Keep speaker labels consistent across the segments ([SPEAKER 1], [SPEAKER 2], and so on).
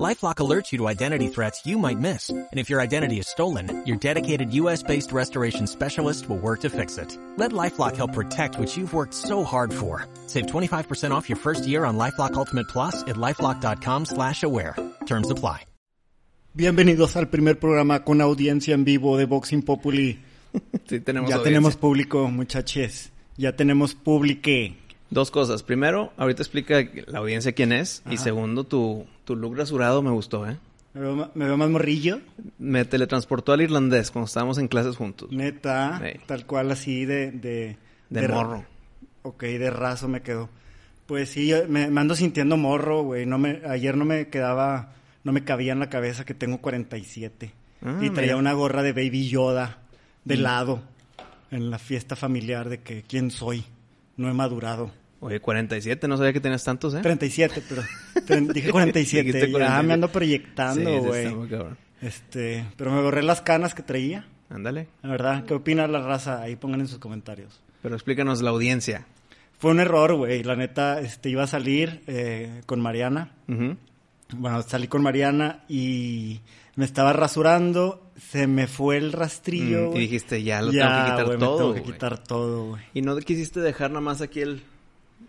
[SPEAKER 1] LifeLock alerts you to identity threats you might miss. And if your identity is stolen, your dedicated US-based restoration specialist will work to fix it. Let LifeLock help protect what you've worked so hard for. Save 25% off your first year on LifeLock Ultimate Plus at LifeLock.com slash aware. Terms apply.
[SPEAKER 2] Bienvenidos al primer programa con audiencia en vivo de Boxing Populi.
[SPEAKER 3] Sí, tenemos
[SPEAKER 2] ya
[SPEAKER 3] audiencia.
[SPEAKER 2] tenemos público, muchachos. Ya tenemos publique.
[SPEAKER 3] Dos cosas. Primero, ahorita explica la audiencia quién es. Y segundo, tu, tu look rasurado me gustó, ¿eh?
[SPEAKER 2] ¿Me veo, me veo más morrillo?
[SPEAKER 3] Me teletransportó al irlandés cuando estábamos en clases juntos.
[SPEAKER 2] Neta,
[SPEAKER 3] Sí.
[SPEAKER 2] tal cual así de... De,
[SPEAKER 3] morro.
[SPEAKER 2] Ok, de raso me quedó. Pues sí, yo me, me ando sintiendo morro, güey. No me, ayer no me quedaba, no me cabía en la cabeza que tengo 47.
[SPEAKER 3] Ah,
[SPEAKER 2] y traía
[SPEAKER 3] mira.
[SPEAKER 2] una gorra de Baby Yoda de lado en la fiesta familiar de que quién soy. No he madurado.
[SPEAKER 3] Oye, 47, no sabía que tenías tantos, ¿eh?
[SPEAKER 2] 37, pero dije 47.
[SPEAKER 3] Dijiste
[SPEAKER 2] ya
[SPEAKER 3] 47.
[SPEAKER 2] me ando
[SPEAKER 3] Sí,
[SPEAKER 2] proyectando,
[SPEAKER 3] sí,
[SPEAKER 2] güey.
[SPEAKER 3] cabrón.
[SPEAKER 2] este, pero me borré las canas que traía.
[SPEAKER 3] Ándale.
[SPEAKER 2] La verdad, ¿qué opina la raza? Ahí pongan en sus comentarios.
[SPEAKER 3] Pero explícanos la audiencia.
[SPEAKER 2] Fue un error, güey. La neta, este, iba a salir eh, con Mariana.
[SPEAKER 3] Ujú.
[SPEAKER 2] Bueno, salí con Mariana y me estaba rasurando. Se me fue el rastrillo.
[SPEAKER 3] Mm, y dijiste, ya lo
[SPEAKER 2] Ya,
[SPEAKER 3] tengo que quitar
[SPEAKER 2] me
[SPEAKER 3] todo.
[SPEAKER 2] tengo que quitar todo, güey.
[SPEAKER 3] Y no quisiste dejar nada más aquí el,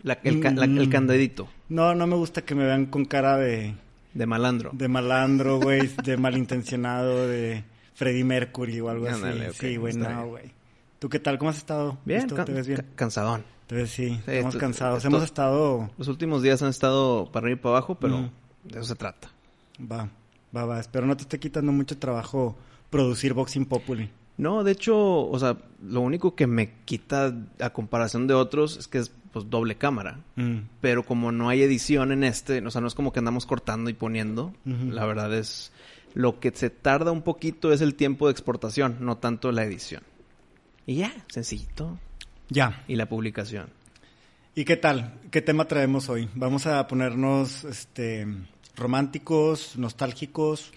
[SPEAKER 3] la- el, la-
[SPEAKER 2] Mm.
[SPEAKER 3] el candadito
[SPEAKER 2] No, no me gusta que me vean con cara de,
[SPEAKER 3] de malandro.
[SPEAKER 2] de malandro, güey, de malintencionado, de Freddie Mercury o algo así. sí, güey, no, güey. ¿Tú qué tal? ¿Cómo has estado?
[SPEAKER 3] Bien,
[SPEAKER 2] ¿Te ves bien?
[SPEAKER 3] ca- cansadón.
[SPEAKER 2] Ves, sí,
[SPEAKER 3] Sí,
[SPEAKER 2] estamos cansados.
[SPEAKER 3] esto-
[SPEAKER 2] Hemos estado...
[SPEAKER 3] Los últimos días han estado para arriba y para abajo, pero
[SPEAKER 2] Mm.
[SPEAKER 3] de eso se trata.
[SPEAKER 2] Va, va, va. Espero no te esté quitando mucho trabajo producir Boxing Populi.
[SPEAKER 3] No, de hecho, o sea, lo único que me quita a comparación de otros es que es pues doble cámara.
[SPEAKER 2] Mm.
[SPEAKER 3] Pero como no hay edición en este, o sea, no es como que andamos cortando y poniendo. La verdad es lo que se tarda un poquito es el tiempo de exportación, no tanto la edición. Y ya, sencillito.
[SPEAKER 2] Ya.
[SPEAKER 3] Y la publicación.
[SPEAKER 2] ¿Y qué tal? ¿Qué tema traemos hoy? Vamos a ponernos este románticos, nostálgicos.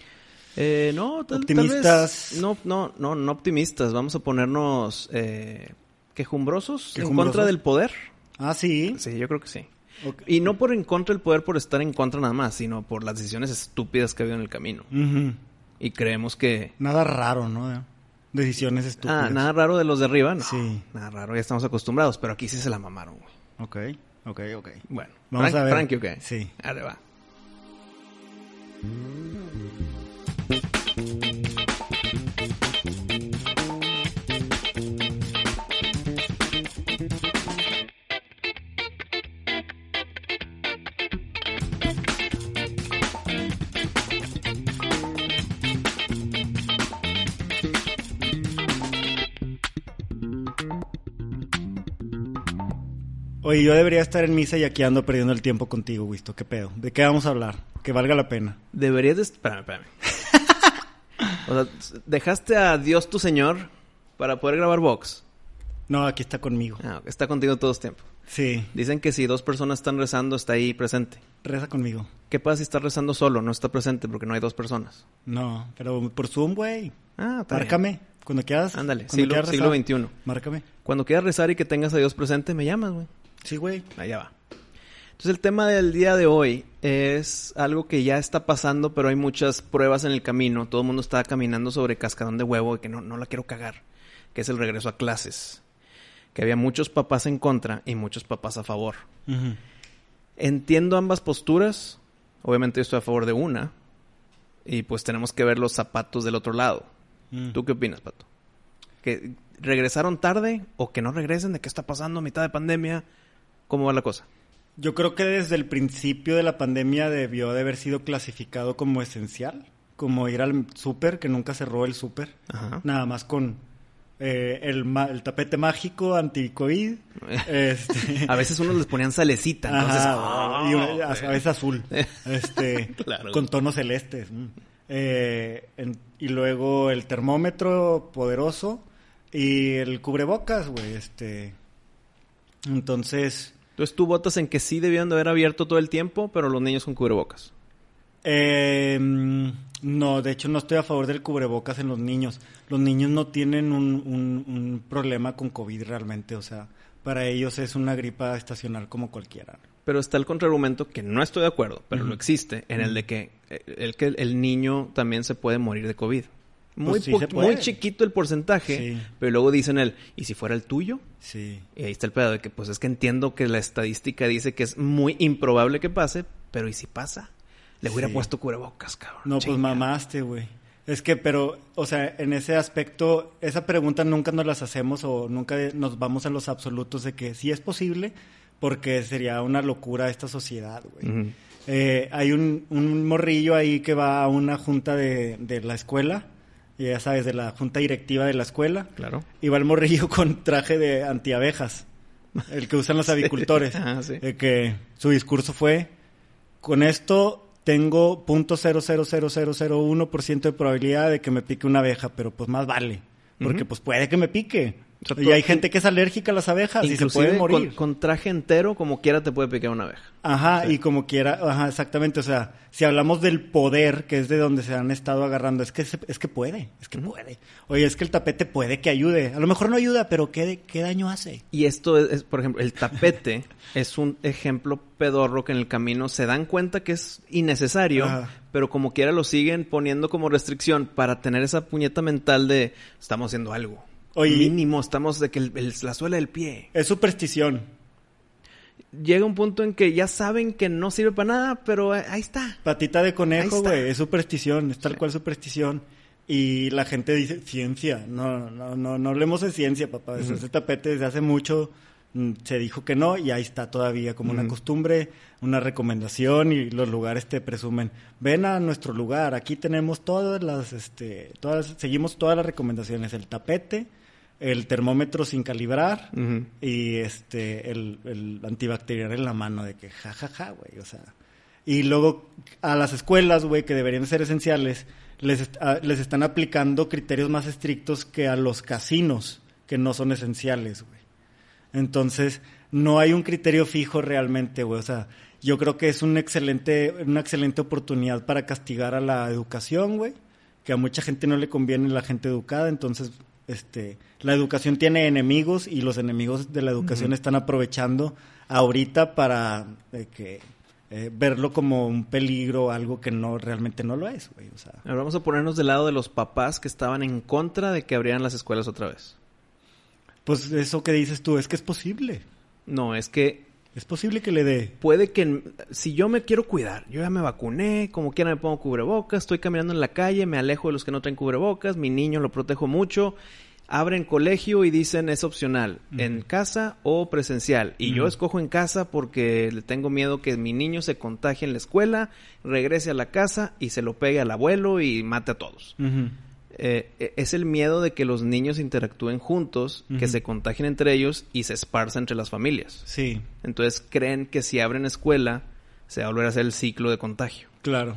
[SPEAKER 3] Eh, no, tal,
[SPEAKER 2] Optimistas.
[SPEAKER 3] tal vez- no, no, no, no optimistas. Vamos a ponernos eh, quejumbrosos, en contra del poder.
[SPEAKER 2] Ah, sí.
[SPEAKER 3] Sí, yo creo que sí.
[SPEAKER 2] Ok.
[SPEAKER 3] Y no por en contra del poder por estar en contra nada más, sino por las decisiones estúpidas que ha habido en el camino. Y creemos que...
[SPEAKER 2] Nada raro, ¿no? Decisiones estúpidas.
[SPEAKER 3] Ah, nada raro de los de arriba, no.
[SPEAKER 2] Sí.
[SPEAKER 3] Nada raro, ya estamos acostumbrados, pero aquí sí se la mamaron, güey.
[SPEAKER 2] Ok, ok, ok.
[SPEAKER 3] Bueno,
[SPEAKER 2] Vamos
[SPEAKER 3] Frank-
[SPEAKER 2] a ver.
[SPEAKER 3] Frankie, ¿o qué?
[SPEAKER 2] Sí.
[SPEAKER 3] Ahora va.
[SPEAKER 2] Oye, yo debería estar en misa y aquí ando perdiendo el tiempo contigo, Wisto. ¿Qué pedo? ¿De qué vamos a hablar? Que valga la pena.
[SPEAKER 3] Deberías de... Espérame, espérame. o sea, dejaste a Dios tu Señor para poder grabar Vox.
[SPEAKER 2] No, aquí está conmigo.
[SPEAKER 3] Ah, está contigo todo el tiempo.
[SPEAKER 2] Sí,
[SPEAKER 3] Dicen que si dos personas están rezando, está ahí presente.
[SPEAKER 2] reza conmigo.
[SPEAKER 3] ¿Qué pasa si está rezando solo? No está presente porque no hay dos personas.
[SPEAKER 2] No, pero por Zoom, güey.
[SPEAKER 3] Ah, está bien.
[SPEAKER 2] Márcame. Cuando quieras.
[SPEAKER 3] Ándale, siglo,
[SPEAKER 2] quieras
[SPEAKER 3] siglo
[SPEAKER 2] rezar,
[SPEAKER 3] XXI.
[SPEAKER 2] Márcame.
[SPEAKER 3] Cuando quieras rezar y que tengas a Dios presente, me llamas, güey.
[SPEAKER 2] Sí, güey.
[SPEAKER 3] Allá va. Entonces el tema del día de hoy es algo que ya está pasando, pero hay muchas pruebas en el camino. Todo el mundo está caminando sobre cascadón de huevo y que no, no la quiero cagar. Que es el regreso a clases. Que había muchos papás en contra y muchos papás a favor. Entiendo ambas posturas. Obviamente yo estoy a favor de una. Y pues tenemos que ver los zapatos del otro lado.
[SPEAKER 2] Mm.
[SPEAKER 3] ¿Tú qué opinas, Pato? ¿Que regresaron tarde o que no regresen? ¿De qué está pasando a mitad de pandemia? ¿Cómo va la cosa?
[SPEAKER 2] Yo creo que desde el principio de la pandemia debió de haber sido clasificado como esencial. Como ir al súper, que nunca cerró el súper. Nada más con eh, el, tapete mágico anti-COVID. este,
[SPEAKER 3] A veces unos les ponían salecita, entonces...
[SPEAKER 2] Ajá, y una- a,
[SPEAKER 3] ¡ah!
[SPEAKER 2] a veces azul, este,
[SPEAKER 3] Claro.
[SPEAKER 2] con tonos celestes. mm. Eh, en- y luego el termómetro poderoso y el cubrebocas, güey, este. Entonces,
[SPEAKER 3] Entonces tú votas en que sí debían de haber abierto todo el tiempo, pero los niños con cubrebocas.
[SPEAKER 2] Eh, no, de hecho no estoy a favor del cubrebocas en los niños. Los niños no tienen un, un, un problema con COVID realmente, o sea, para ellos es una gripa estacional como cualquiera.
[SPEAKER 3] Pero está el contraargumento que no estoy de acuerdo, pero lo existe, en el de que eh, el, que el niño también se puede morir de COVID. Muy,
[SPEAKER 2] Pues sí puede.
[SPEAKER 3] muy chiquito el porcentaje,
[SPEAKER 2] Sí.
[SPEAKER 3] pero luego dicen el, ¿y si fuera el tuyo?
[SPEAKER 2] Sí.
[SPEAKER 3] Y ahí está el pedo de que, pues es que entiendo que la estadística dice que es muy improbable que pase, pero ¿y si pasa? Le hubiera
[SPEAKER 2] Sí.
[SPEAKER 3] puesto cubrebocas, cabrón.
[SPEAKER 2] No, pues mamaste, güey. Es que, pero, o sea, en ese aspecto, esa pregunta nunca nos las hacemos o nunca nos vamos a los absolutos de que sí es posible, porque sería una locura esta sociedad, güey. Eh, hay un, un morrillo ahí que va a una junta de, de la escuela, ya sabes, de la junta directiva de la escuela,
[SPEAKER 3] Claro.
[SPEAKER 2] va el morrillo con traje de antiabejas, el que usan los avicultores.
[SPEAKER 3] Ajá, sí.
[SPEAKER 2] Eh, que su discurso fue, con esto tengo .00001% de probabilidad de que me pique una abeja, pero pues más vale, porque pues puede que me pique.
[SPEAKER 3] O sea,
[SPEAKER 2] y hay gente que es alérgica a las abejas y se puede morir.
[SPEAKER 3] con traje entero, como quiera te puede picar una abeja.
[SPEAKER 2] Ajá,
[SPEAKER 3] Sí.
[SPEAKER 2] y como quiera, ajá, exactamente. O sea, si hablamos del poder, que es de donde se han estado agarrando, es que se- es que puede, es que puede. Oye, es que el tapete puede que ayude. A lo mejor no ayuda, pero ¿qué, qué daño hace?
[SPEAKER 3] Y esto es, es, por ejemplo, el tapete es un ejemplo pedorro que en el camino se dan cuenta que es innecesario,
[SPEAKER 2] Ajá.
[SPEAKER 3] pero como quiera lo siguen poniendo como restricción para tener esa puñeta mental de estamos haciendo algo.
[SPEAKER 2] Oye.
[SPEAKER 3] Mínimo, estamos de que el- el- la suela del pie.
[SPEAKER 2] Es superstición.
[SPEAKER 3] Llega un punto en que ya saben que no sirve para nada, pero eh, ahí está.
[SPEAKER 2] Patita de conejo, güey, es superstición, es tal
[SPEAKER 3] Sí.
[SPEAKER 2] cual superstición. Y la gente dice, ciencia. No, no, no, no hablemos de ciencia, papá. Desde Ese tapete desde hace mucho mm, se dijo que no y ahí está todavía como una costumbre, una recomendación y los lugares te presumen. Ven a nuestro lugar, aquí tenemos todas las, este, todas, seguimos todas las recomendaciones. El tapete, el termómetro sin calibrar y este el, el antibacterial en la mano de que jajaja, güey, o sea. Y luego a las escuelas, güey, que deberían ser esenciales, les, est- a- les están aplicando criterios más estrictos que a los casinos, que no son esenciales, güey. Entonces, no hay un criterio fijo realmente, güey. O sea, yo creo que es un excelente, una excelente oportunidad para castigar a la educación, güey. Que a mucha gente no le conviene la gente educada. Entonces, este, la educación tiene enemigos y los enemigos de la educación están aprovechando ahorita para eh, que eh, verlo como un peligro, algo que no realmente no lo es, güey. O sea,
[SPEAKER 3] Ahora vamos a ponernos del lado de los papás que estaban en contra de que abrieran las escuelas otra vez.
[SPEAKER 2] pues eso que dices tú es que es posible.
[SPEAKER 3] No, es que
[SPEAKER 2] Es posible que le dé.
[SPEAKER 3] puede que si yo me quiero cuidar, yo ya me vacuné, como quiera me pongo cubrebocas, estoy caminando en la calle, me alejo de los que no traen cubrebocas, mi niño lo protejo mucho, abren colegio y dicen es opcional, en casa o presencial. Y yo escojo en casa porque le tengo miedo que mi niño se contagie en la escuela, regrese a la casa y se lo pegue al abuelo y mate a todos. Eh, es el miedo de que los niños interactúen juntos, que se contagien entre ellos y se esparza entre las familias.
[SPEAKER 2] Sí,
[SPEAKER 3] Entonces creen que si abren escuela se va a volver a hacer el ciclo de contagio.
[SPEAKER 2] claro.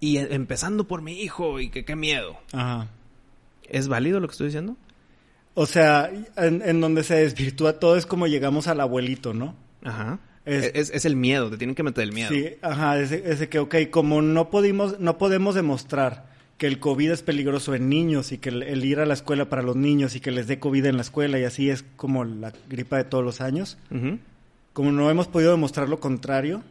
[SPEAKER 3] Y eh, empezando por mi hijo y que qué miedo.
[SPEAKER 2] Ajá.
[SPEAKER 3] ¿Es válido lo que estoy diciendo?
[SPEAKER 2] O sea, en, en donde se desvirtúa todo es como llegamos al abuelito, ¿no?
[SPEAKER 3] Ajá.
[SPEAKER 2] Es-
[SPEAKER 3] Es, es el miedo, te tienen que meter el miedo.
[SPEAKER 2] Sí, ajá, ese, ese que, ok, como no pudimos, no podemos demostrar que el COVID es peligroso en niños y que el, el ir a la escuela para los niños y que les dé COVID en la escuela y así es como la gripa de todos los años, como no hemos podido demostrar lo contrario,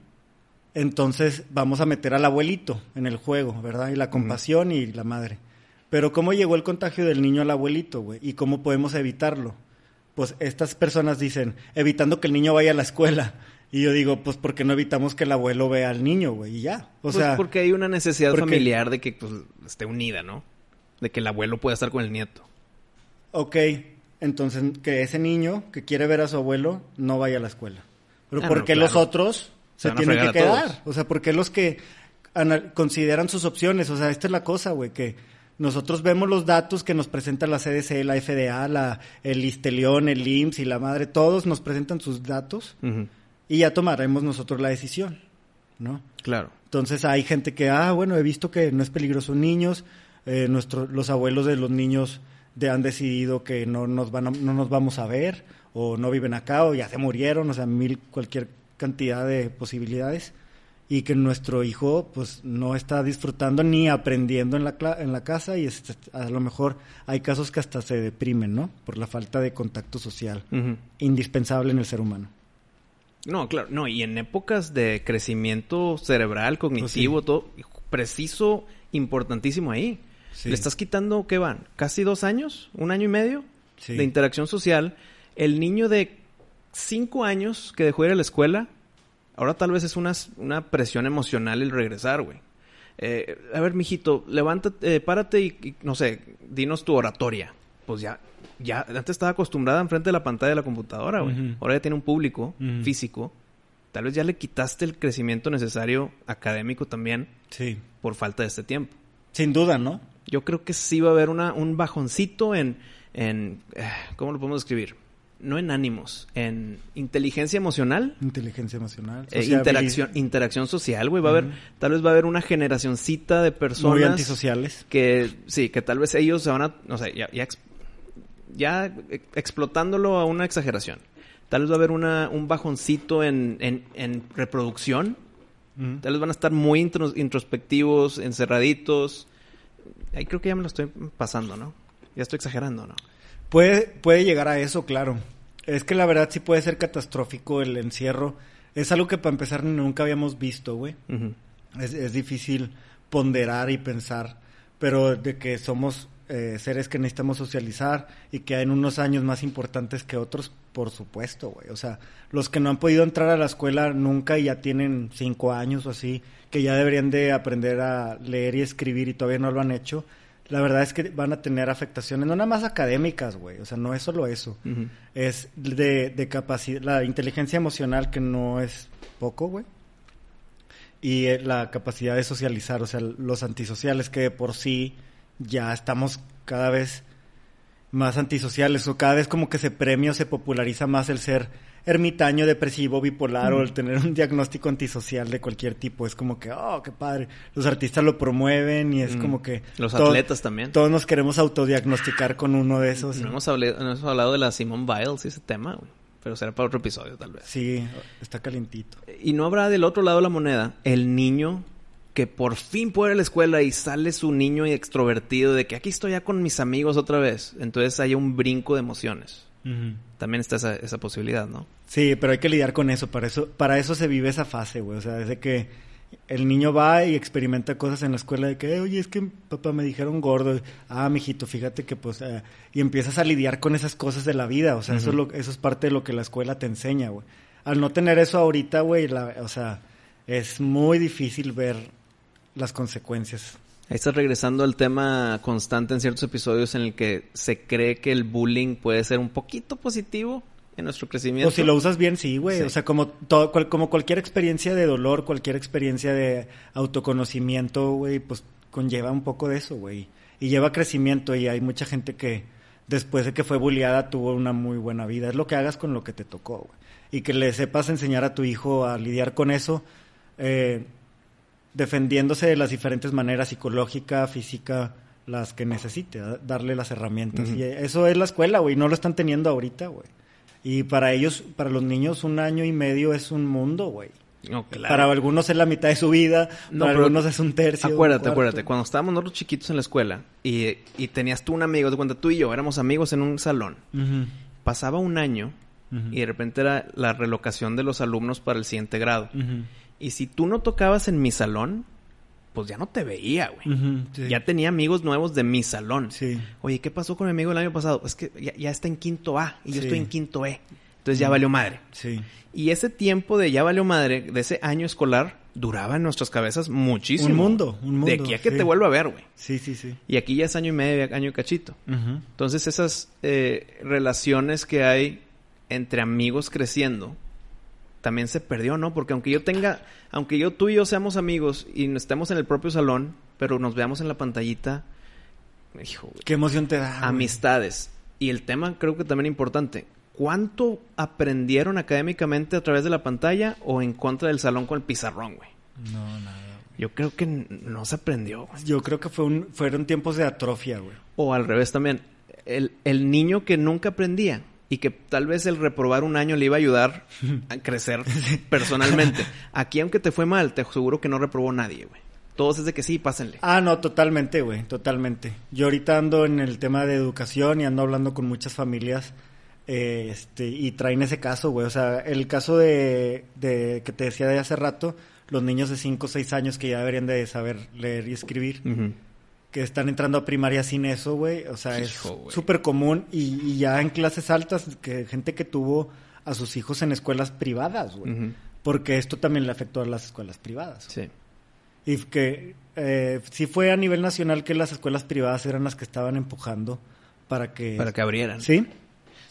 [SPEAKER 2] entonces vamos a meter al abuelito en el juego, ¿verdad? Y la compasión y la madre. Pero ¿cómo llegó el contagio del niño al abuelito, güey? ¿Y cómo podemos evitarlo? Pues estas personas dicen, evitando que el niño vaya a la escuela. Y yo digo, pues porque no evitamos que el abuelo vea al niño, güey, y ya. O
[SPEAKER 3] Pues
[SPEAKER 2] sea,
[SPEAKER 3] porque hay una necesidad
[SPEAKER 2] porque-
[SPEAKER 3] familiar de que pues, esté unida, ¿no? De que el abuelo pueda estar con el nieto.
[SPEAKER 2] ok, entonces que ese niño que quiere ver a su abuelo no vaya a la escuela. Pero
[SPEAKER 3] Ah,
[SPEAKER 2] ¿por
[SPEAKER 3] no,
[SPEAKER 2] qué
[SPEAKER 3] claro.
[SPEAKER 2] los otros
[SPEAKER 3] Se
[SPEAKER 2] tienen que quedar? O sea, ¿por qué los que consideran sus opciones? O sea, esta es la cosa, güey, que nosotros vemos los datos que nos presenta la CDC, la FDA, la, el Istelión, el IMSS y la madre, todos nos presentan sus datos. Y ya tomaremos nosotros la decisión, ¿no?
[SPEAKER 3] Claro.
[SPEAKER 2] Entonces hay gente que, ah, bueno, he visto que no es peligroso niños, eh, nuestro- los abuelos de los niños de- han decidido que no nos, van a- no nos vamos a ver, o no viven acá, o ya se murieron, o sea, mil, cualquier cantidad de posibilidades. y que nuestro hijo pues no está disfrutando ni aprendiendo en la, en la casa y a lo mejor hay casos que hasta se deprimen, ¿no? Por la falta de contacto social, indispensable en el ser humano.
[SPEAKER 3] No, claro, no, y en épocas de crecimiento cerebral, cognitivo, todo, preciso, importantísimo ahí.
[SPEAKER 2] Sí.
[SPEAKER 3] Le estás quitando, ¿qué van? ¿Casi dos años? ¿Un año y medio?
[SPEAKER 2] Sí.
[SPEAKER 3] De interacción social. El niño de cinco años que dejó de ir a la escuela, ahora tal vez es una, una presión emocional el regresar, güey. Eh, a ver, mijito, levántate, eh, párate y, y, no sé, dinos tu oratoria. Pues ya, ya, antes estaba acostumbrada enfrente de la pantalla de la computadora, güey. Ahora ya tiene un público físico. Tal vez ya le quitaste el crecimiento necesario académico también
[SPEAKER 2] Sí.
[SPEAKER 3] por falta de este tiempo.
[SPEAKER 2] Sin duda, ¿no?
[SPEAKER 3] Yo creo que sí va a haber una, un bajoncito en, en eh, ¿cómo lo podemos describir? No en ánimos, en inteligencia emocional,
[SPEAKER 2] Inteligencia emocional.
[SPEAKER 3] eh, interacción, interacción social, güey. Va a haber, tal vez va a haber una generacioncita de
[SPEAKER 2] Muy
[SPEAKER 3] personas
[SPEAKER 2] antisociales.
[SPEAKER 3] que sí, que tal vez ellos se van a, no sé, ya, ya ex- explotándolo a una exageración. Tal vez va a haber una, un bajoncito en, en, en reproducción.
[SPEAKER 2] Ujú.
[SPEAKER 3] Tal vez van a estar muy intros- introspectivos, encerraditos. Ahí creo que ya me lo estoy pasando, ¿no? Ya estoy exagerando, ¿no?
[SPEAKER 2] Puede, puede llegar a eso, claro. Es que la verdad sí puede ser catastrófico el encierro. Es algo que para empezar nunca habíamos visto, güey. Es difícil ponderar y pensar, pero de que somos eh, seres que necesitamos socializar y que en unos años más importantes que otros, por supuesto, güey. O sea, los que no han podido entrar a la escuela nunca y ya tienen cinco años o así, que ya deberían de aprender a leer y escribir y todavía no lo han hecho, la verdad es que van a tener afectaciones, no nada más académicas, güey. O sea, no es solo eso. Es de, de capacidad, la inteligencia emocional que no es poco, güey y eh, la capacidad de socializar, o sea, los antisociales que de por sí ya estamos cada vez más antisociales o cada vez como que se premia o se populariza más el ser ermitaño, depresivo, bipolar o el tener un diagnóstico antisocial de cualquier tipo. Es como que, oh, qué padre. Los artistas lo promueven y es
[SPEAKER 3] Mm.
[SPEAKER 2] como que...
[SPEAKER 3] Los atletas también.
[SPEAKER 2] Todos nos queremos autodiagnosticar con uno de esos.
[SPEAKER 3] No hemos, hablado, no hemos hablado de la Simone Biles y ese tema, güey. Pero será para otro episodio, tal vez.
[SPEAKER 2] Sí, está calientito.
[SPEAKER 3] Y no habrá del otro lado de la moneda el niño que por fin puede ir a la escuela y sale su niño extrovertido de que aquí estoy ya con mis amigos otra vez. Entonces haya un brinco de emociones. También está esa, esa posibilidad, ¿no?
[SPEAKER 2] Sí, pero hay que lidiar con eso. Para eso, para eso se vive esa fase, güey. O sea, desde que el niño va y experimenta cosas en la escuela de que, oye, es que papá me dijeron gordo. Ah, mijito, fíjate que pues... eh", y empiezas a lidiar con esas cosas de la vida. O sea, eso, es lo, eso es parte de lo que la escuela te enseña, güey. Al no tener eso ahorita, güey, la- o sea, es muy difícil ver las consecuencias.
[SPEAKER 3] Ahí estás regresando al tema constante en ciertos episodios en el que se cree que el bullying puede ser un poquito positivo en nuestro crecimiento.
[SPEAKER 2] O si lo usas bien, sí, güey.
[SPEAKER 3] Sí.
[SPEAKER 2] O sea, como, todo, cual- como cualquier experiencia de dolor, cualquier experiencia de autoconocimiento, güey, pues conlleva un poco de eso, güey. Y lleva crecimiento y hay mucha gente que después de que fue bulliada tuvo una muy buena vida. Es lo que hagas con lo que te tocó, güey. Y que le sepas enseñar a tu hijo a lidiar con eso, eh, defendiéndose de las diferentes maneras, psicológica, física, las que necesite, darle las herramientas. Y eso es la escuela, güey, no lo están teniendo ahorita, güey. Y para ellos, para los niños, un año y medio es un mundo, güey.
[SPEAKER 3] No, claro.
[SPEAKER 2] Para algunos es la mitad de su vida,
[SPEAKER 3] No,
[SPEAKER 2] para algunos es un tercio.
[SPEAKER 3] Acuérdate, acuérdate, cuando estábamos nosotros chiquitos en la escuela y, y tenías tú un amigo, de cuenta tú y yo éramos amigos en un salón, pasaba un año y de repente era la relocación de los alumnos para el siguiente grado. Y si tú no tocabas en mi salón, pues ya no te veía, güey.
[SPEAKER 2] sí.
[SPEAKER 3] Ya tenía amigos nuevos de mi salón.
[SPEAKER 2] Sí.
[SPEAKER 3] Oye, ¿qué pasó con mi amigo el año pasado? Es que ya, ya está en quinto A y yo
[SPEAKER 2] Sí.
[SPEAKER 3] estoy en quinto E. Entonces ya valió madre.
[SPEAKER 2] Sí.
[SPEAKER 3] Y ese tiempo de ya valió madre, de ese año escolar, duraba en nuestras cabezas muchísimo.
[SPEAKER 2] Un mundo, un mundo,
[SPEAKER 3] De aquí a que
[SPEAKER 2] sí.
[SPEAKER 3] te vuelva a ver, güey.
[SPEAKER 2] Sí, sí, sí.
[SPEAKER 3] Y aquí ya es año y medio, año y cachito. Entonces esas eh, relaciones que hay entre amigos creciendo, también se perdió, ¿no? Porque aunque yo tenga, aunque yo tú y yo seamos amigos y estemos en el propio salón, pero nos veamos en la pantallita, hijo,
[SPEAKER 2] Qué emoción te da. güey.
[SPEAKER 3] amistades. Y el tema creo que también importante. ¿Cuánto aprendieron académicamente a través de la pantalla o en contra del salón con el pizarrón, güey?
[SPEAKER 2] No, nada.
[SPEAKER 3] Yo creo que no se aprendió, güey.
[SPEAKER 2] Yo creo que fue un, fueron tiempos de atrofia, güey.
[SPEAKER 3] O al revés también. El, el niño que nunca aprendía y que tal vez el reprobar un año le iba a ayudar a crecer personalmente. Aquí, aunque te fue mal, te aseguro que no reprobó nadie, güey. Todos es de que sí, pásenle.
[SPEAKER 2] Ah, no, totalmente, güey, totalmente. Yo ahorita ando en el tema de educación y ando hablando con muchas familias eh, este, y traen ese caso, güey. O sea, el caso de, de que te decía de hace rato, los niños de 5 o 6 años que ya deberían de saber leer y escribir,
[SPEAKER 3] Ujú.
[SPEAKER 2] Que están entrando a primaria sin eso, güey. O sea,
[SPEAKER 3] Hijo,
[SPEAKER 2] es súper común y, y ya en clases altas, que gente que tuvo a sus hijos en escuelas privadas, güey. Porque esto también le afectó a las escuelas privadas.
[SPEAKER 3] Sí.
[SPEAKER 2] Y que eh, sí fue a nivel nacional que las escuelas privadas eran las que estaban empujando para que...
[SPEAKER 3] Para que abrieran.
[SPEAKER 2] ¿Sí?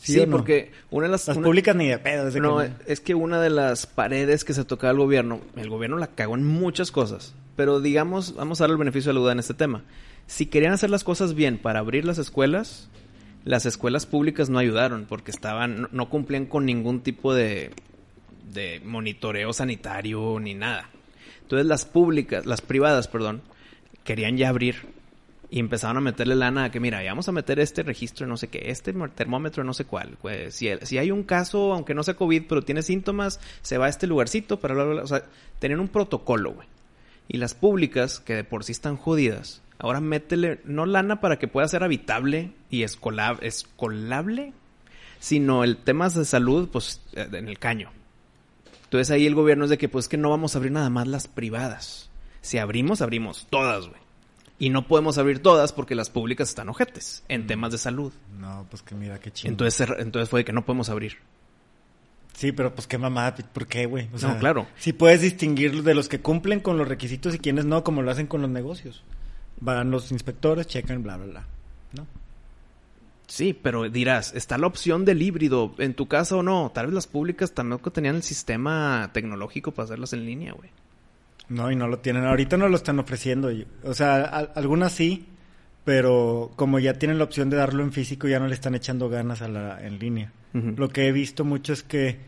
[SPEAKER 3] Sí,
[SPEAKER 2] no?
[SPEAKER 3] porque una de las...
[SPEAKER 2] Las
[SPEAKER 3] una-
[SPEAKER 2] públicas ni de pedo. Desde
[SPEAKER 3] No,
[SPEAKER 2] que...
[SPEAKER 3] es que una de las paredes que se tocaba al gobierno, el gobierno la cagó en muchas cosas, pero digamos, vamos a darle el beneficio de la duda en este tema. Si querían hacer las cosas bien para abrir las escuelas, las escuelas públicas no ayudaron porque estaban, no, cumplían con ningún tipo de, monitoreo sanitario ni nada. Entonces las públicas, las privadas, perdón, querían ya abrir y empezaron a meterle lana a que, mira, vamos a meter este registro, no sé qué, este termómetro, no sé cuál. Si, hay un caso, aunque no sea COVID, pero tiene síntomas, se va a este lugarcito para bla, bla. O sea, tenían un protocolo, güey. Y las públicas, que de por sí están jodidas, ahora métele, no lana para que pueda ser habitable y escola- escolable, sino el temas de salud, pues, eh, en el caño. Entonces ahí el gobierno es de que, pues, que no vamos a abrir nada más las privadas. Si abrimos, abrimos todas, güey. Y no podemos abrir todas porque las públicas están ojetes en temas de salud.
[SPEAKER 2] No, pues que mira, qué chido.
[SPEAKER 3] Entonces, entonces fue de que no podemos abrir.
[SPEAKER 2] Sí, pero pues qué mamada, ¿por qué, güey? O
[SPEAKER 3] No, claro.
[SPEAKER 2] Si puedes distinguir de los que cumplen con los requisitos y quienes no, como lo hacen con los negocios. Van los inspectores, checan, bla, bla, bla. ¿No?
[SPEAKER 3] Sí, pero dirás, está la opción del híbrido en tu casa o no. Tal vez las públicas tampoco tenían el sistema tecnológico para hacerlas en línea, güey.
[SPEAKER 2] No, y no lo tienen. Ahorita no lo están ofreciendo. O sea, a- algunas sí, pero como ya tienen la opción de darlo en físico, ya no le están echando ganas a la en línea. Lo que he visto mucho es que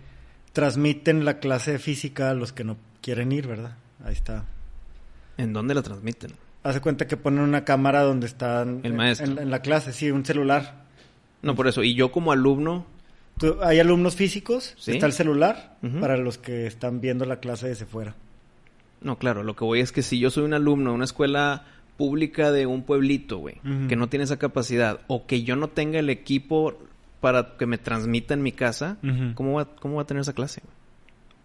[SPEAKER 2] transmiten la clase de física a los que no quieren ir, ¿verdad? Ahí está.
[SPEAKER 3] ¿En dónde la transmiten?
[SPEAKER 2] Hace cuenta que ponen una cámara donde están...
[SPEAKER 3] El
[SPEAKER 2] en-
[SPEAKER 3] maestro.
[SPEAKER 2] En, en la clase, sí, un celular.
[SPEAKER 3] No, por eso. Y yo como alumno,
[SPEAKER 2] Tú- hay alumnos físicos,
[SPEAKER 3] Sí.
[SPEAKER 2] está el celular para los que están viendo la clase desde fuera.
[SPEAKER 3] no, claro, lo que voy es que si yo soy un alumno de una escuela pública de un pueblito, güey, que no tiene esa capacidad, o que yo no tenga el equipo para que me transmita en mi casa. ¿cómo, va, ¿cómo va a tener esa clase?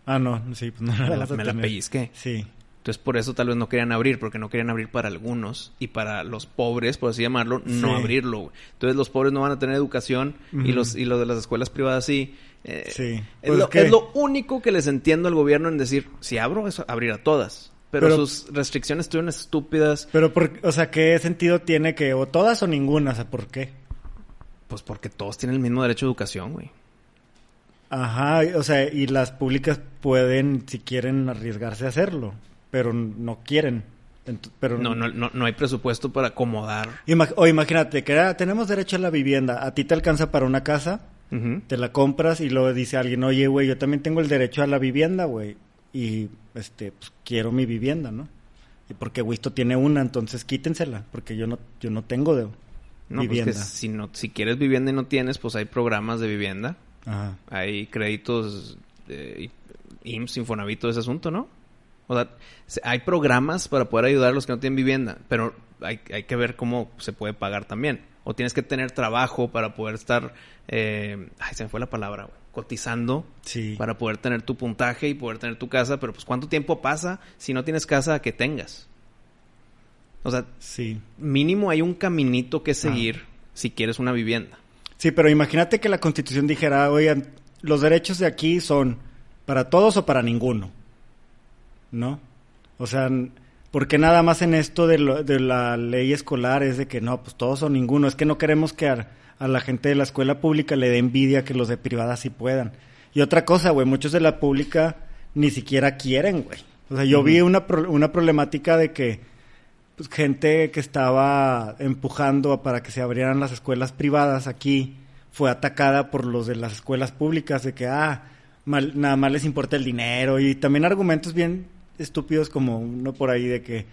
[SPEAKER 2] Ah, no, sí, pues no
[SPEAKER 3] Me la,
[SPEAKER 2] vas a
[SPEAKER 3] me la pellizqué.
[SPEAKER 2] Sí.
[SPEAKER 3] Entonces por eso tal vez no querían abrir, porque no querían abrir para algunos y para los pobres, por así llamarlo, no
[SPEAKER 2] Sí.
[SPEAKER 3] abrirlo. güey. Entonces los pobres no van a tener educación y los y los de las escuelas privadas sí. Eh,
[SPEAKER 2] Sí.
[SPEAKER 3] Es,
[SPEAKER 2] Pues es
[SPEAKER 3] lo único que les entiendo al gobierno en decir, si abro, es abrir a todas. Pero,
[SPEAKER 2] Pero-
[SPEAKER 3] sus restricciones estuvieron estúpidas,
[SPEAKER 2] Pero, por, o sea, ¿qué sentido tiene que o todas o ninguna? O sea, ¿por qué?
[SPEAKER 3] pues porque todos tienen el mismo derecho a educación, güey.
[SPEAKER 2] Ajá, o sea, y las públicas pueden, si quieren, arriesgarse a hacerlo, pero no quieren. Pero
[SPEAKER 3] No, no, no, no hay presupuesto para acomodar.
[SPEAKER 2] O imagínate que ah, tenemos derecho a la vivienda, a ti te alcanza para una casa, te la compras y luego dice alguien, oye, güey, yo también tengo el derecho a la vivienda, güey, y este, pues quiero mi vivienda, ¿no? Y porque Wisto tiene una, entonces quítensela, porque yo no, yo no tengo de
[SPEAKER 3] No, pues
[SPEAKER 2] vivienda.
[SPEAKER 3] que si no, si quieres vivienda y no tienes, pues hay programas de vivienda.
[SPEAKER 2] Ajá.
[SPEAKER 3] hay créditos de IMSS, Infonavit, todo ese asunto, ¿no? O sea, se- hay programas para poder ayudar a los que no tienen vivienda, pero hay, hay que ver cómo se puede pagar también. O tienes que tener trabajo para poder estar, eh, ay, se me fue la palabra, güey, cotizando
[SPEAKER 2] Sí.
[SPEAKER 3] para poder tener tu puntaje y poder tener tu casa, pero pues ¿cuánto tiempo pasa si no tienes casa que tengas? O sea,
[SPEAKER 2] Sí.
[SPEAKER 3] mínimo hay un caminito que seguir si quieres una vivienda.
[SPEAKER 2] Sí, pero imagínate que la Constitución dijera, oigan, los derechos de aquí son para todos o para ninguno. ¿No? O sea, n- ¿por qué nada más en esto de, lo- de la ley escolar es de que no, pues todos o ninguno? Es que no queremos que a, a la gente de la escuela pública le dé envidia que los de privada sí puedan. Y otra cosa, güey, muchos de la pública ni siquiera quieren, güey. O sea, yo vi una, pro- una problemática de que pues, gente que estaba empujando para que se abrieran las escuelas privadas aquí fue atacada por los de las escuelas públicas de que ah mal- nada más les importa el dinero y también argumentos bien estúpidos como uno por ahí de que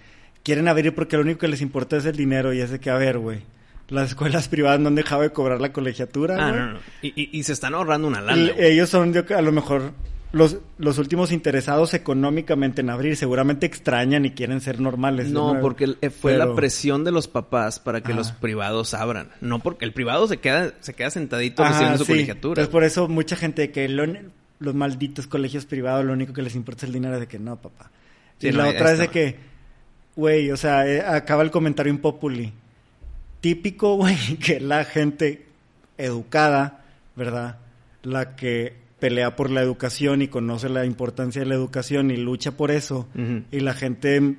[SPEAKER 2] quieren abrir porque lo único que les importa es el dinero y es de que a ver güey las escuelas privadas no han dejado de cobrar la colegiatura.
[SPEAKER 3] Ah, no, no. Y, y- y se están ahorrando una
[SPEAKER 2] Y
[SPEAKER 3] lana. güey.
[SPEAKER 2] ellos son yo, a lo mejor los, los últimos interesados económicamente en abrir. Seguramente extrañan y quieren ser normales.
[SPEAKER 3] No, porque eh, fue
[SPEAKER 2] Pero-
[SPEAKER 3] la presión de los papás para que los privados abran. No porque el privado se queda, se queda sentadito recibiendo su colegiatura.
[SPEAKER 2] Entonces por eso mucha gente que lo- los malditos colegios privados lo único que les importa es el dinero de que no, papá.
[SPEAKER 3] Sí,
[SPEAKER 2] y
[SPEAKER 3] no,
[SPEAKER 2] la otra es de que, güey, o sea, eh, acaba el comentario impopuli. Típico, güey, que la gente educada, ¿verdad? La que pelea por la educación y conoce la importancia de la educación y lucha por eso. Y la gente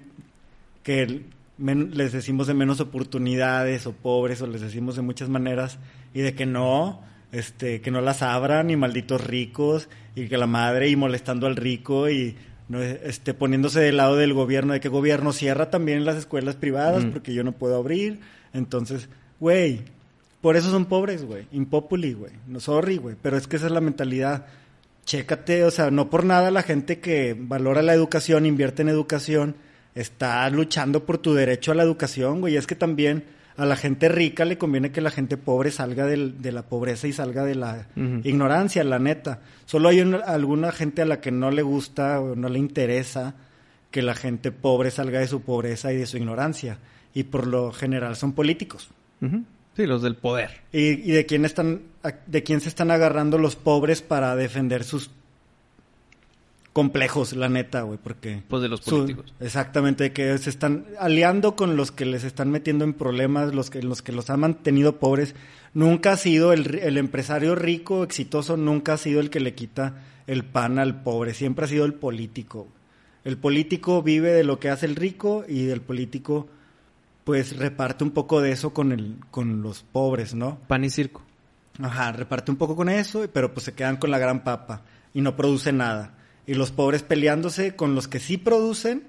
[SPEAKER 2] que les decimos de menos oportunidades o pobres o les decimos de muchas maneras y de que no, este, que no las abran y malditos ricos y que la madre y molestando al rico y no, este, poniéndose del lado del gobierno de que gobierno cierra también las escuelas privadas
[SPEAKER 3] Ujú.
[SPEAKER 2] porque yo no puedo abrir. Entonces, güey, por eso son pobres, güey. Impopuli, güey. No, sorry, güey. Pero es que esa es la mentalidad. Chécate, o sea, no por nada la gente que valora la educación, invierte en educación, está luchando por tu derecho a la educación, güey. Es que también a la gente rica le conviene que la gente pobre salga del- de la pobreza y salga de la ignorancia, la neta. Solo hay una- alguna gente a la que no le gusta o no le interesa que la gente pobre salga de su pobreza y de su ignorancia. Y por lo general son políticos.
[SPEAKER 3] Sí, los del poder.
[SPEAKER 2] ¿Y, y de quién están de quién se están agarrando los pobres para defender sus complejos, la neta, güey, porque
[SPEAKER 3] Pues de los
[SPEAKER 2] su-
[SPEAKER 3] políticos.
[SPEAKER 2] exactamente que se están aliando con los que les están metiendo en problemas, los que los que los han mantenido pobres. Nunca ha sido el, el empresario rico exitoso, nunca ha sido el que le quita el pan al pobre, siempre ha sido el político. El político vive de lo que hace el rico y el político pues reparte un poco de eso con el con los pobres, ¿no?
[SPEAKER 3] Pan y circo.
[SPEAKER 2] Ajá, reparte un poco con eso, pero pues se quedan con la gran papa y no producen nada. Y los pobres peleándose con los que sí producen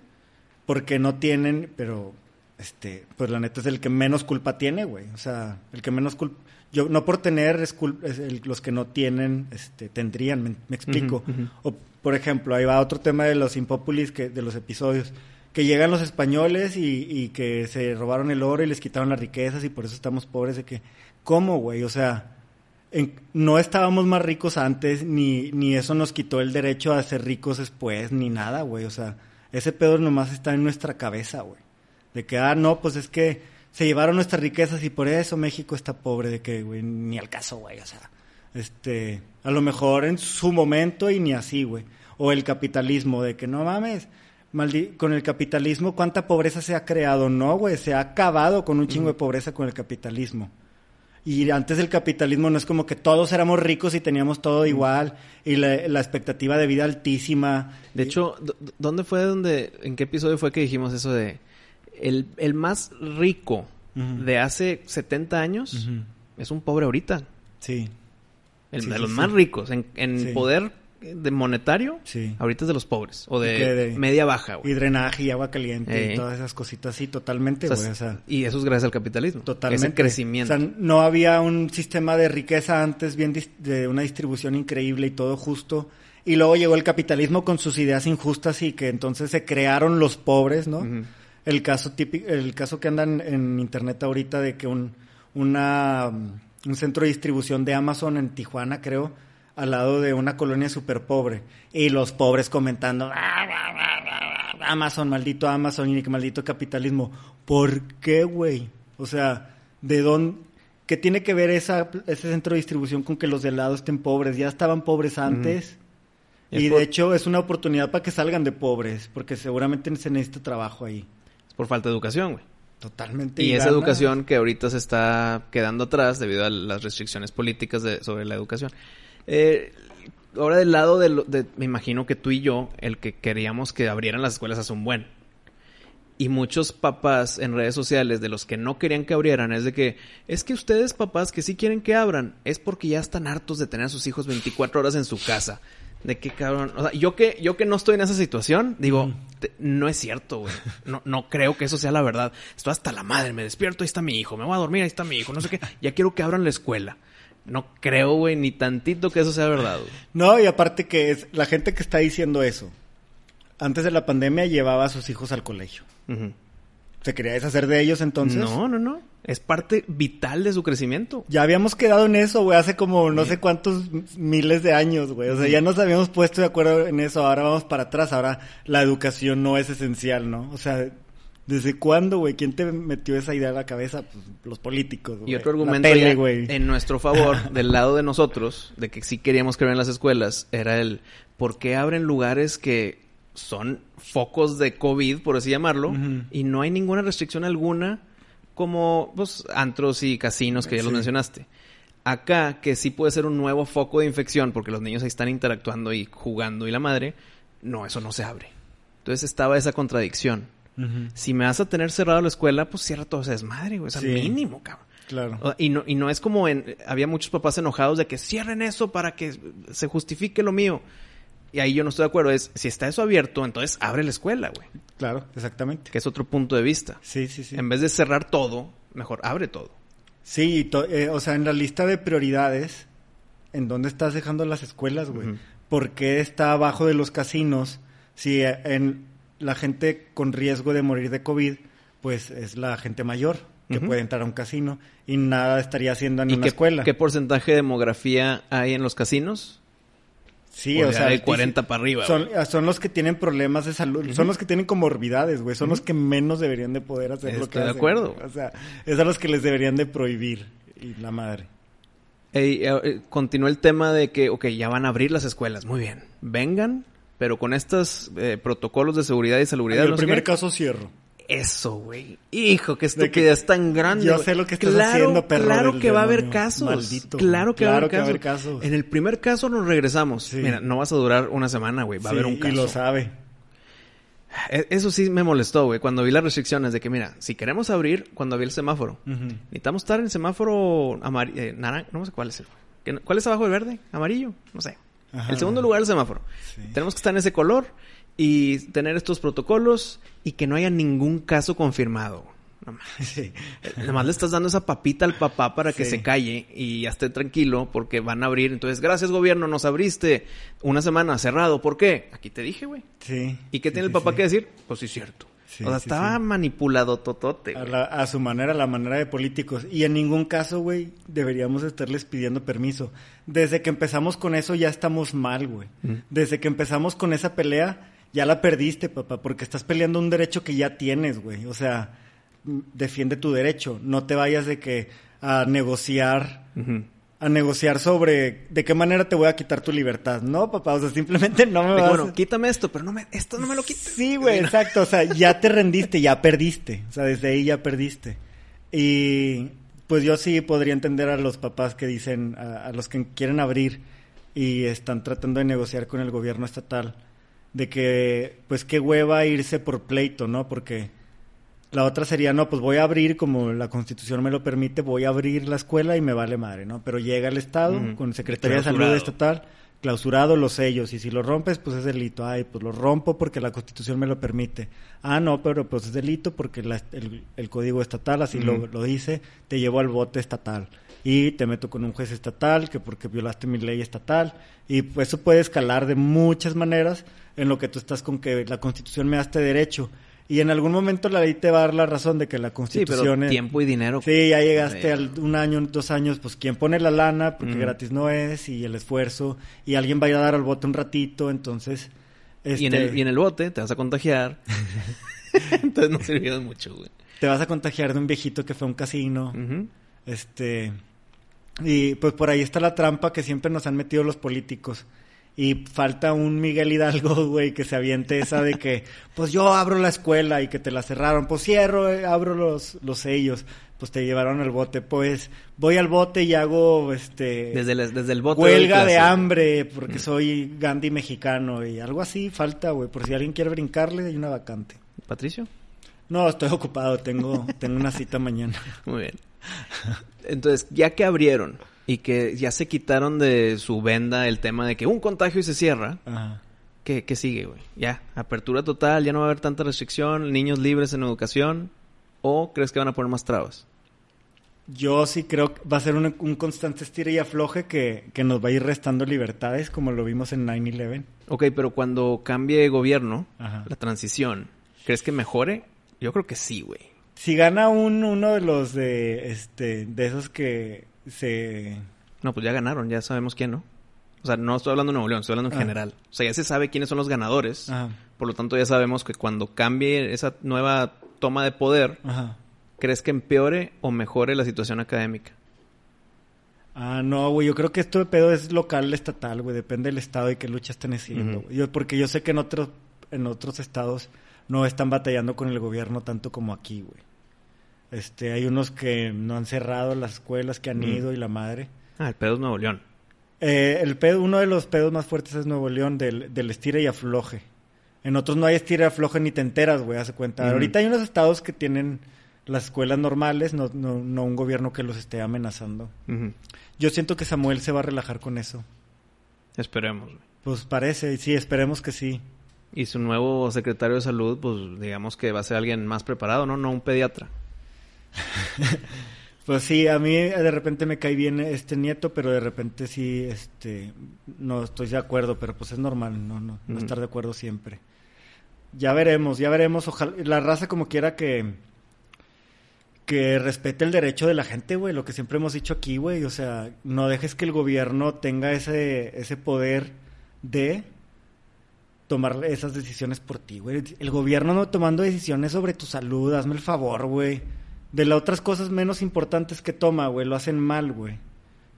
[SPEAKER 2] porque no tienen, pero este, pues la neta es el que menos culpa tiene, güey. O sea, el que menos culpa yo no por tener es, cul- es el- los que no tienen este tendrían, me, me explico. O por ejemplo, ahí va otro tema de los impopulis que de los episodios que llegan los españoles y, y que se robaron el oro y les quitaron las riquezas y por eso estamos pobres de que ¿cómo, güey? O sea, en- no estábamos más ricos antes, ni, ni eso nos quitó el derecho a ser ricos después, ni nada, güey. O sea, ese pedo nomás está en nuestra cabeza, güey. De que, ah, no, pues es que se llevaron nuestras riquezas y por eso México está pobre, de que, güey, ni al caso, güey. O sea, este, a lo mejor en su momento y ni así, güey. O el capitalismo, de que no mames, maldi- con el capitalismo, ¿cuánta pobreza se ha creado? No, güey, se ha acabado con un chingo de pobreza con el capitalismo. Y antes del capitalismo no es como que todos éramos ricos y teníamos todo igual y la, la expectativa de vida altísima.
[SPEAKER 3] De hecho, ¿dónde fue donde, en qué episodio fue que dijimos eso de el, el más rico de hace 70 años es un pobre ahorita?
[SPEAKER 2] Sí,
[SPEAKER 3] El,
[SPEAKER 2] Sí,
[SPEAKER 3] de los
[SPEAKER 2] sí.
[SPEAKER 3] más ricos en, en
[SPEAKER 2] Sí.
[SPEAKER 3] poder de monetario,
[SPEAKER 2] sí.
[SPEAKER 3] ahorita es de los pobres o de, media baja, güey.
[SPEAKER 2] Y drenaje y agua caliente
[SPEAKER 3] Eh.
[SPEAKER 2] y todas esas cositas, sí, totalmente,
[SPEAKER 3] O sea,
[SPEAKER 2] güey. O sea,
[SPEAKER 3] y eso es gracias al capitalismo.
[SPEAKER 2] Totalmente.
[SPEAKER 3] Ese crecimiento.
[SPEAKER 2] O sea, no había un sistema de riqueza antes bien de una distribución increíble y todo justo. Y luego llegó el capitalismo con sus ideas injustas y que entonces se crearon los pobres, ¿no? El caso típico, el caso que andan en internet ahorita de que un una un centro de distribución de Amazon en Tijuana, creo, al lado de una colonia súper pobre. Y los pobres comentando, "Ah, ah, ah, Amazon, maldito Amazon y maldito capitalismo. ¿Por qué, güey? O sea, ¿de dónde? ¿Qué tiene que ver esa, ese centro de distribución con que los de al lado estén pobres? Ya estaban pobres antes.
[SPEAKER 3] Es
[SPEAKER 2] Y
[SPEAKER 3] por-
[SPEAKER 2] de hecho es una oportunidad para que salgan de pobres, porque seguramente se necesita trabajo ahí.
[SPEAKER 3] Es por falta de educación, güey.
[SPEAKER 2] Totalmente.
[SPEAKER 3] Y esa
[SPEAKER 2] ganas.
[SPEAKER 3] educación que ahorita se está quedando atrás debido a las restricciones políticas de- sobre la educación. Eh, ahora del lado de, lo- de- me imagino que tú y yo, el que queríamos que abrieran las escuelas hace un buen. Y muchos papás en redes sociales de los que no querían que abrieran es de que es que ustedes papás que sí quieren que abran es porque ya están hartos de tener a sus hijos 24 horas en su casa. De qué cabrón. O sea, yo que, yo que no estoy en esa situación, digo, te- no es cierto, güey. No, no creo que eso sea la verdad. Estoy hasta la madre, me despierto, ahí está mi hijo, me voy a dormir, ahí está mi hijo, no sé qué. Ya quiero que abran la escuela. No creo, güey, ni tantito que eso sea verdad, güey.
[SPEAKER 2] No, y aparte que es la gente que está diciendo eso. Antes de la pandemia llevaba a sus hijos al colegio. ¿Se quería deshacer de ellos entonces?
[SPEAKER 3] No, no, no. Es parte vital de su crecimiento.
[SPEAKER 2] Ya habíamos quedado en eso, güey, hace como no sé cuántos miles de años, güey. O sea, ya nos habíamos puesto de acuerdo en eso. Ahora vamos para atrás. Ahora la educación no es esencial, ¿no? O sea, ¿desde cuándo, güey? ¿Quién te metió esa idea a la cabeza? Pues los políticos, güey.
[SPEAKER 3] Y otro argumento
[SPEAKER 2] tele,
[SPEAKER 3] ya
[SPEAKER 2] güey.
[SPEAKER 3] en nuestro favor, del lado de nosotros, de que sí queríamos creer en las escuelas, era el ¿por qué abren lugares que son focos de COVID, por así llamarlo, y no hay ninguna restricción alguna como pues antros y casinos que ya los mencionaste? Acá, que sí puede ser un nuevo foco de infección porque los niños ahí están interactuando y jugando y la madre, no, eso no se abre. Entonces estaba esa contradicción. Si me vas a tener cerrado la escuela, pues cierra todo ese desmadre, güey. O sea,
[SPEAKER 2] Sí.
[SPEAKER 3] mínimo, cabrón.
[SPEAKER 2] Claro.
[SPEAKER 3] Y no, y no es como en... Había muchos papás enojados de que cierren eso para que se justifique lo mío. Y ahí yo no estoy de acuerdo. Es, si está eso abierto, entonces abre la escuela, güey.
[SPEAKER 2] Claro, exactamente.
[SPEAKER 3] Que es otro punto de vista.
[SPEAKER 2] Sí, sí, sí.
[SPEAKER 3] En vez de cerrar todo, mejor abre todo.
[SPEAKER 2] Sí, y to- eh, o sea, en la lista de prioridades, ¿en dónde estás dejando las escuelas, güey? ¿Por qué está abajo de los casinos? Si eh, en la gente con riesgo de morir de COVID, pues es la gente mayor que puede entrar a un casino y nada estaría haciendo en
[SPEAKER 3] ¿Y
[SPEAKER 2] una
[SPEAKER 3] qué,
[SPEAKER 2] escuela.
[SPEAKER 3] qué porcentaje de demografía hay en los casinos?
[SPEAKER 2] sí, o
[SPEAKER 3] ya
[SPEAKER 2] sea,
[SPEAKER 3] de
[SPEAKER 2] dice-
[SPEAKER 3] 40 para arriba,
[SPEAKER 2] Son, son los que tienen problemas de salud, son los que tienen comorbidades, güey, son los que menos deberían de poder hacer lo que
[SPEAKER 3] de
[SPEAKER 2] hacen,
[SPEAKER 3] acuerdo.
[SPEAKER 2] O sea, es a los que les deberían de prohibir y la madre.
[SPEAKER 3] Eh, eh, continúa el tema de que, ok, ya van a abrir las escuelas. Muy bien. Vengan, pero con estos eh, protocolos de seguridad y salubridad.
[SPEAKER 2] En el primer
[SPEAKER 3] qué.
[SPEAKER 2] caso cierro.
[SPEAKER 3] Eso, güey. Hijo, qué estupidez tan grande.
[SPEAKER 2] Yo sé lo que estás
[SPEAKER 3] Claro,
[SPEAKER 2] haciendo, perro
[SPEAKER 3] Claro que va a haber casos.
[SPEAKER 2] Maldito,
[SPEAKER 3] claro que, va, a
[SPEAKER 2] claro
[SPEAKER 3] haber
[SPEAKER 2] que va a
[SPEAKER 3] casos.
[SPEAKER 2] haber casos.
[SPEAKER 3] En el primer caso nos regresamos.
[SPEAKER 2] Sí.
[SPEAKER 3] Mira, no vas a durar una semana, güey. Va a haber un caso.
[SPEAKER 2] Y lo sabe.
[SPEAKER 3] E- Eso sí me molestó, güey. Cuando vi las restricciones de que, mira, si queremos abrir, cuando vi el semáforo, necesitamos estar en el semáforo amarillo, naranja, no sé cuál es el. ¿qué- ¿Cuál es abajo del verde? ¿Amarillo? No sé.
[SPEAKER 2] Ajá.
[SPEAKER 3] El segundo lugar el semáforo.
[SPEAKER 2] Sí.
[SPEAKER 3] Tenemos que estar en ese color y tener estos protocolos y que no haya ningún caso confirmado.
[SPEAKER 2] Sí.
[SPEAKER 3] Nada más le estás dando esa papita al papá para que
[SPEAKER 2] Sí.
[SPEAKER 3] se calle y ya esté tranquilo porque van a abrir. Entonces, gracias gobierno, nos abriste una semana cerrado. ¿Por qué? Aquí te dije, güey.
[SPEAKER 2] Sí.
[SPEAKER 3] ¿Y qué tiene el papá que decir? Pues sí, es cierto.
[SPEAKER 2] Sí,
[SPEAKER 3] o sea,
[SPEAKER 2] sí,
[SPEAKER 3] estaba
[SPEAKER 2] sí.
[SPEAKER 3] manipulado totote.
[SPEAKER 2] A,
[SPEAKER 3] güey.
[SPEAKER 2] la- a su manera, a la manera de políticos. Y en ningún caso, güey, deberíamos estarles pidiendo permiso. Desde que empezamos con eso ya estamos mal, güey. Desde que empezamos con esa pelea, ya la perdiste, papá, porque estás peleando un derecho que ya tienes, güey. O sea, m- defiende tu derecho. No te vayas de que a negociar. A negociar sobre de qué manera te voy a quitar tu libertad. No, papá, o sea, simplemente no me
[SPEAKER 3] De
[SPEAKER 2] vas
[SPEAKER 3] bueno,
[SPEAKER 2] a...
[SPEAKER 3] quítame esto, pero no me, esto no me lo quites.
[SPEAKER 2] Sí, güey, exacto. O sea, ya te rendiste, ya perdiste. O sea, desde ahí ya perdiste. Y pues yo sí podría entender a los papás que dicen, a, a los que quieren abrir y están tratando de negociar con el gobierno estatal, de que, pues qué hueva irse por pleito, ¿no? Porque la otra sería, no, pues voy a abrir, como la constitución me lo permite, voy a abrir la escuela y me vale madre, ¿no? Pero llega el Estado con Secretaría de Salud. Estatal, clausurado los sellos, y si lo rompes, pues es delito. Ay, pues lo rompo porque la constitución me lo permite. Ah, no, pero pues es delito porque la- el, el código estatal así lo, lo dice, te llevo al bote estatal. Y te meto con un juez estatal, que porque violaste mi ley estatal. Y pues eso puede escalar de muchas maneras en lo que tú estás con que la constitución me da este derecho. Y en algún momento la ley te va a dar la razón de que la
[SPEAKER 3] Sí,
[SPEAKER 2] constitución...
[SPEAKER 3] pero
[SPEAKER 2] es-
[SPEAKER 3] tiempo y dinero.
[SPEAKER 2] Sí, ya llegaste al un año, dos años, pues quién pone la lana, porque gratis no es, y el esfuerzo, y alguien va a ir a dar al bote un ratito, entonces...
[SPEAKER 3] Y, en
[SPEAKER 2] este,
[SPEAKER 3] el, y en el bote te vas a contagiar. Entonces no sirvió de mucho, güey.
[SPEAKER 2] Te vas a contagiar de un viejito que fue a un casino, este... Y pues por ahí está la trampa que siempre nos han metido los políticos. Y falta un Miguel Hidalgo, güey, que se aviente esa de que, pues yo abro la escuela y que te la cerraron. Pues cierro, eh, abro los, los sellos. Pues te llevaron al bote. Pues voy al bote y hago, este...
[SPEAKER 3] Desde, el- desde el bote.
[SPEAKER 2] huelga de hambre porque soy Gandhi mexicano y algo así falta, güey. Por si alguien quiere brincarle, hay una vacante.
[SPEAKER 3] ¿Patricio?
[SPEAKER 2] No, estoy ocupado, tengo, tengo una cita mañana.
[SPEAKER 3] Muy bien. Entonces, ya que abrieron y que ya se quitaron de su venda el tema de que un contagio y se cierra,
[SPEAKER 2] Ajá.
[SPEAKER 3] ¿qué, qué sigue, güey? Ya, apertura total, ya no va a haber tanta restricción, niños libres en educación, o crees que van a poner más trabas?
[SPEAKER 2] Yo sí creo que va a ser un, un constante estira y afloje que, que nos va a ir restando libertades, como lo vimos en 9-11.
[SPEAKER 3] Ok, pero cuando cambie gobierno,
[SPEAKER 2] Ajá.
[SPEAKER 3] la transición, ¿crees que mejore? Yo creo que sí, güey.
[SPEAKER 2] Si gana un, uno de los de, este, de esos que se...
[SPEAKER 3] No, pues ya ganaron, ya sabemos quién, ¿no? O sea, no estoy hablando de Nuevo León, estoy hablando en
[SPEAKER 2] Ah.
[SPEAKER 3] general. O sea, ya se sabe quiénes son los ganadores.
[SPEAKER 2] Ajá,
[SPEAKER 3] Por lo tanto, ya sabemos que cuando cambie esa nueva toma de poder,
[SPEAKER 2] ajá.
[SPEAKER 3] ¿crees que empeore o mejore la situación académica?
[SPEAKER 2] Ah, no, güey, yo creo que esto de pedo es local, estatal, güey, depende del estado y qué lucha estén haciendo. Yo, porque yo sé que en otros, en otros estados no están batallando con el gobierno tanto como aquí, güey. Este, hay unos que no han cerrado las escuelas, que han
[SPEAKER 3] Ujú.
[SPEAKER 2] ido y la madre.
[SPEAKER 3] Ah, el pedo es Nuevo León.
[SPEAKER 2] Eh, el pedo, uno de los pedos más fuertes es Nuevo León, del, del estira y afloje. En otros no hay estira y afloje ni te enteras, güey, hace cuenta.
[SPEAKER 3] Ujú.
[SPEAKER 2] Ahorita hay unos estados que tienen las escuelas normales, no, no, no un gobierno que los esté amenazando. Yo siento que Samuel se va a relajar con eso.
[SPEAKER 3] Esperemos.
[SPEAKER 2] Pues parece, sí, esperemos que sí.
[SPEAKER 3] Y su nuevo secretario de salud, pues digamos que va a ser alguien más preparado, ¿no? No un pediatra.
[SPEAKER 2] Pues sí, a mí de repente me cae bien este nieto, pero de repente sí, este, no estoy de acuerdo, pero pues es normal, no, no, no estar de acuerdo siempre. Ya veremos, ya veremos, ojalá, la raza como quiera que, que respete el derecho de la gente, güey, lo que siempre hemos dicho aquí, güey, o sea, no dejes que el gobierno tenga ese, ese poder de tomar esas decisiones por ti, güey. El gobierno no tomando decisiones sobre tu salud, hazme el favor, güey. De las otras cosas menos importantes que toma, güey, lo hacen mal, güey.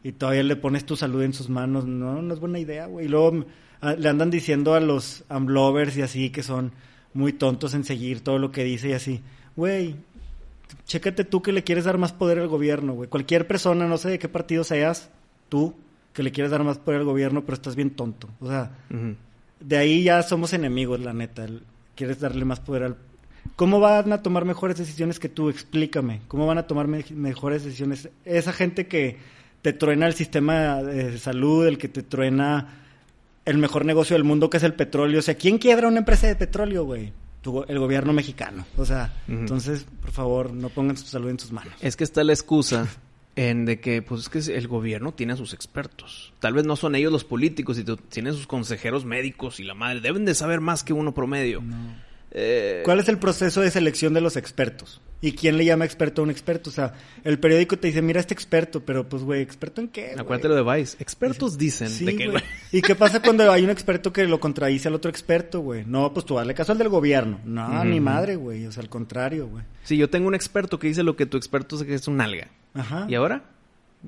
[SPEAKER 2] Y todavía le pones tu salud en sus manos. No, no es buena idea, güey. Y luego mm, a- le andan diciendo a los amlovers y así que son muy tontos en seguir todo lo que dice y así. Güey, chécate tú que le quieres dar más poder al gobierno, güey. Cualquier persona, no sé de qué partido seas, tú, que le quieres dar más poder al gobierno, pero estás bien tonto. O sea, de ahí ya somos enemigos, la neta. El- Quieres darle más poder al... ¿Cómo van a tomar mejores decisiones que tú? Explícame. ¿Cómo van a tomar me- mejores decisiones? Esa gente que te truena el sistema de salud, el que te truena el mejor negocio del mundo que es el petróleo. O sea, ¿quién quiebra una empresa de petróleo, güey? Tu el gobierno mexicano. O sea, entonces, por favor, no pongan su salud en sus manos.
[SPEAKER 3] Es que está la excusa en de que, pues es que el gobierno tiene a sus expertos. Tal vez no son ellos los políticos y tu- tienen sus consejeros médicos y la madre. Deben de saber más que uno promedio. Eh,
[SPEAKER 2] ¿Cuál es el proceso de selección de los expertos? ¿Y quién le llama experto a un experto? O sea, el periódico te dice, mira este experto, pero pues, güey, ¿experto en qué?
[SPEAKER 3] Acuérdate lo de Vice. Expertos dicen
[SPEAKER 2] Sí,
[SPEAKER 3] de
[SPEAKER 2] güey.
[SPEAKER 3] güey.
[SPEAKER 2] ¿Y qué pasa cuando hay un experto que lo contradice al otro experto, güey? No, pues tú dale caso al del gobierno. No, ni madre, güey. O sea, al contrario, güey.
[SPEAKER 3] Si yo tengo un experto que dice lo que tu experto es un alga.
[SPEAKER 2] Ajá.
[SPEAKER 3] ¿Y ahora?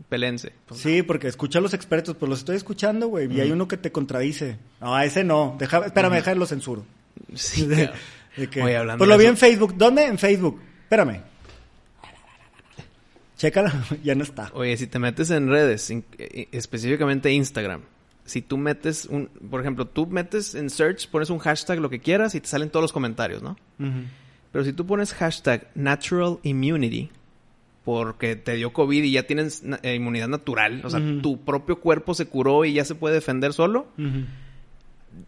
[SPEAKER 3] Pelense. Pues,
[SPEAKER 2] Sí, porque escucha a los expertos, pues los estoy escuchando, güey. Y hay uno que te contradice. No, a ese no. Deja, espérame, déjalo lo censuro.
[SPEAKER 3] Sí,
[SPEAKER 2] De-
[SPEAKER 3] cabrón.
[SPEAKER 2] de que-
[SPEAKER 3] Oye, hablando
[SPEAKER 2] pues lo vi en Facebook. ¿Dónde? En Facebook. Espérame. Chécala, ya no está.
[SPEAKER 3] Oye, si te metes en redes, in- eh, específicamente Instagram, si tú metes un, por ejemplo, tú metes en search, pones un hashtag, lo que quieras, y te salen todos los comentarios, ¿no? Pero si tú pones hashtag natural immunity, porque te dio COVID y ya tienes na- eh, inmunidad natural, o sea, tu propio cuerpo se curó y ya se puede defender solo,
[SPEAKER 2] Ujú.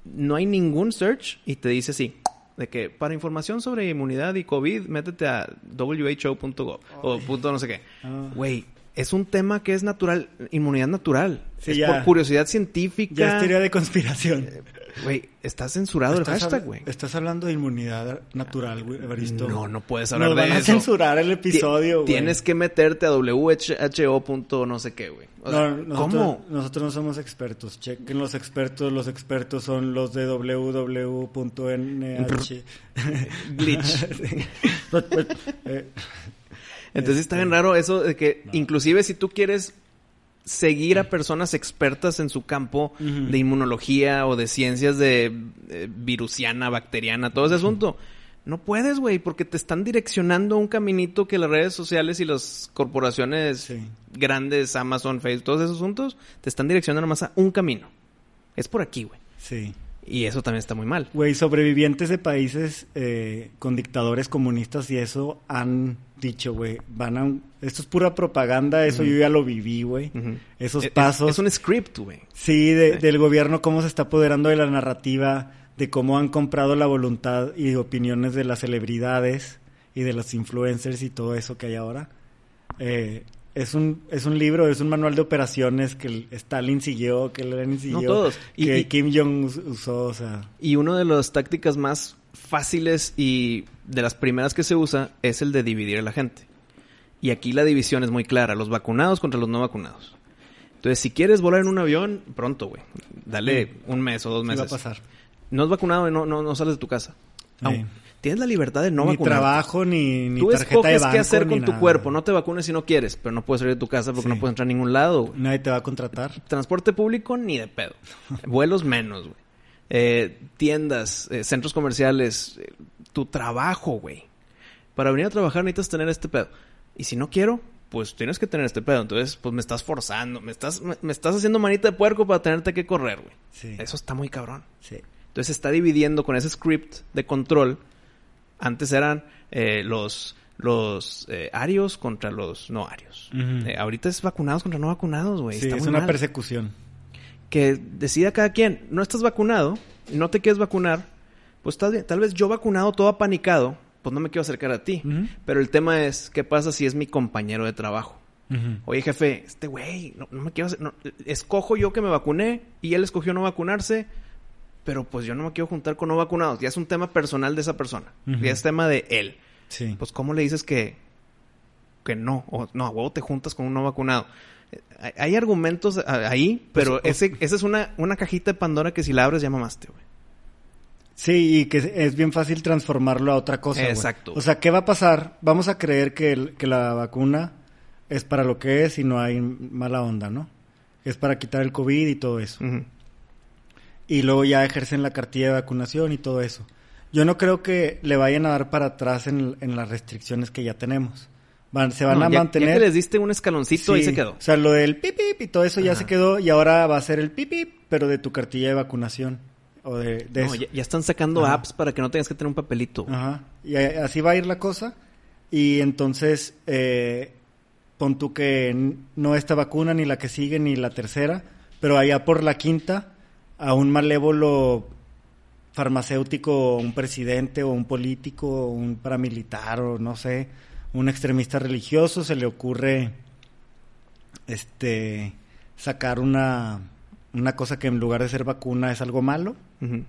[SPEAKER 3] No hay ningún search y te dice sí. De que para información sobre inmunidad y COVID, métete a who.gov o punto no sé qué.
[SPEAKER 2] Ah.
[SPEAKER 3] Güey, es un tema que es natural, inmunidad natural.
[SPEAKER 2] Sí,
[SPEAKER 3] es
[SPEAKER 2] ya.
[SPEAKER 3] por curiosidad científica.
[SPEAKER 2] Ya es teoría de conspiración.
[SPEAKER 3] Güey, está censurado el hashtag,
[SPEAKER 2] habla-
[SPEAKER 3] güe.
[SPEAKER 2] Estás hablando de inmunidad natural, güey, Evaristo.
[SPEAKER 3] No, no puedes hablar
[SPEAKER 2] Nos
[SPEAKER 3] de
[SPEAKER 2] van a censurar el episodio, güey.
[SPEAKER 3] Tienes que meterte a who. no sé qué, güey. O sea,
[SPEAKER 2] No, nosotros,
[SPEAKER 3] ¿Cómo?
[SPEAKER 2] Nosotros no somos expertos. Chequen los expertos. Los expertos son los de www.nh.
[SPEAKER 3] Glitch.
[SPEAKER 2] Eh,
[SPEAKER 3] Entonces está bien raro eso de que inclusive si tú quieres seguir a personas expertas en su campo de inmunología o de ciencias de eh, virusiana, bacteriana, todo ese asunto, no puedes, güey, porque te están direccionando a un caminito que las redes sociales y las corporaciones
[SPEAKER 2] Sí.
[SPEAKER 3] grandes, Amazon, Facebook, todos esos asuntos, te están direccionando más a un camino. Es por aquí, güey.
[SPEAKER 2] sí.
[SPEAKER 3] Y eso también está muy mal.
[SPEAKER 2] Güey, sobrevivientes de países eh, con dictadores comunistas y eso han dicho, güey, van a... un- Esto es pura propaganda, eso yo ya lo viví, güey. Esos
[SPEAKER 3] Es-
[SPEAKER 2] pasos...
[SPEAKER 3] Es, un script, güey.
[SPEAKER 2] Sí, de-
[SPEAKER 3] Sí.
[SPEAKER 2] del gobierno, cómo se está apoderando de la narrativa, de cómo han comprado la voluntad y opiniones de las celebridades y de los influencers y todo eso que hay ahora. Eh, es un, es un libro, es un manual de operaciones que Stalin siguió, que Lenin siguió,
[SPEAKER 3] todos. Y-
[SPEAKER 2] que
[SPEAKER 3] y-
[SPEAKER 2] Kim Jong us- usó, o sea...
[SPEAKER 3] Y una de las tácticas más fáciles y de las primeras que se usa es el de dividir a la gente. Y aquí la división es muy clara, los vacunados contra los no vacunados. Entonces, si quieres volar en un avión, pronto, güey. Dale un mes o dos meses.
[SPEAKER 2] va a pasar.
[SPEAKER 3] No es vacunado y no, no, no sales de tu casa.
[SPEAKER 2] Sí.
[SPEAKER 3] Tienes la libertad de no
[SPEAKER 2] ni
[SPEAKER 3] vacunar.
[SPEAKER 2] trabajo, ni, ni
[SPEAKER 3] Tú
[SPEAKER 2] tarjeta de
[SPEAKER 3] escoges
[SPEAKER 2] banco,
[SPEAKER 3] qué hacer con tu
[SPEAKER 2] nada.
[SPEAKER 3] cuerpo. No te vacunes si no quieres, pero no puedes salir de tu casa porque
[SPEAKER 2] Sí.
[SPEAKER 3] no puedes entrar a ningún lado. güey.
[SPEAKER 2] Nadie te va a contratar.
[SPEAKER 3] Transporte público, ni de pedo. Vuelos menos, güey. Eh, tiendas, eh, centros comerciales, eh, tu trabajo, güey. Para venir a trabajar necesitas tener este pedo. Y si no quiero, pues tienes que tener este pedo. Entonces, pues me estás forzando, me estás, me, me estás haciendo manita de puerco para tenerte que correr, güey.
[SPEAKER 2] Sí.
[SPEAKER 3] Eso está muy cabrón.
[SPEAKER 2] Sí.
[SPEAKER 3] Entonces se está dividiendo con ese script de control. Antes eran eh, los, los eh, arios contra los no arios. Eh, ahorita es vacunados contra no vacunados, güey.
[SPEAKER 2] Sí,
[SPEAKER 3] Está
[SPEAKER 2] es una
[SPEAKER 3] mal.
[SPEAKER 2] persecución.
[SPEAKER 3] Que decida cada quien. No estás vacunado no te quieres vacunar. Pues tal, vez- tal vez yo vacunado, todo apanicado, pues no me quiero acercar a ti. Pero el tema es, ¿qué pasa si es mi compañero de trabajo? Oye, jefe, este güey, no, no me quiero no, escojo yo que me vacuné y él escogió no vacunarse, pero pues yo no me quiero juntar con no vacunados. Ya es un tema personal de esa persona. Ya es tema de él.
[SPEAKER 2] Sí.
[SPEAKER 3] Pues, ¿cómo le dices que, que no? O no, a huevo te juntas con un no vacunado. Eh, Hay, hay argumentos a- ahí, pero
[SPEAKER 2] Pues,
[SPEAKER 3] ese, esa es una, una cajita de Pandora que si la abres ya mamaste, güey.
[SPEAKER 2] Sí, y que es bien fácil transformarlo a otra cosa.
[SPEAKER 3] Exacto.
[SPEAKER 2] O sea, ¿qué va a pasar? Vamos a creer que, el- que la vacuna es para lo que es y no hay mala onda, ¿no? Es para quitar el COVID y todo eso. Y luego ya ejercen la cartilla de vacunación y todo eso. Yo no creo que le vayan a dar para atrás en, en las restricciones que ya tenemos. Van, se van
[SPEAKER 3] No,
[SPEAKER 2] a
[SPEAKER 3] ya-
[SPEAKER 2] mantener.
[SPEAKER 3] Ya que les diste un escaloncito,
[SPEAKER 2] Sí,
[SPEAKER 3] se quedó.
[SPEAKER 2] O sea, lo del pipip y todo eso ya se quedó y ahora va a ser el pipip, pero de tu cartilla de vacunación. O de, de
[SPEAKER 3] No,
[SPEAKER 2] eso.
[SPEAKER 3] ya, ya están sacando
[SPEAKER 2] Ajá.
[SPEAKER 3] apps para que no tengas que tener un papelito.
[SPEAKER 2] Ajá. Y a- así va a ir la cosa. Y entonces, eh, pon tú que no esta vacuna, ni la que sigue, ni la tercera, pero allá por la quinta, a un malévolo farmacéutico, un presidente o un político, un paramilitar o no sé, un extremista religioso, se le ocurre este sacar una, una cosa que en lugar de ser vacuna es algo malo,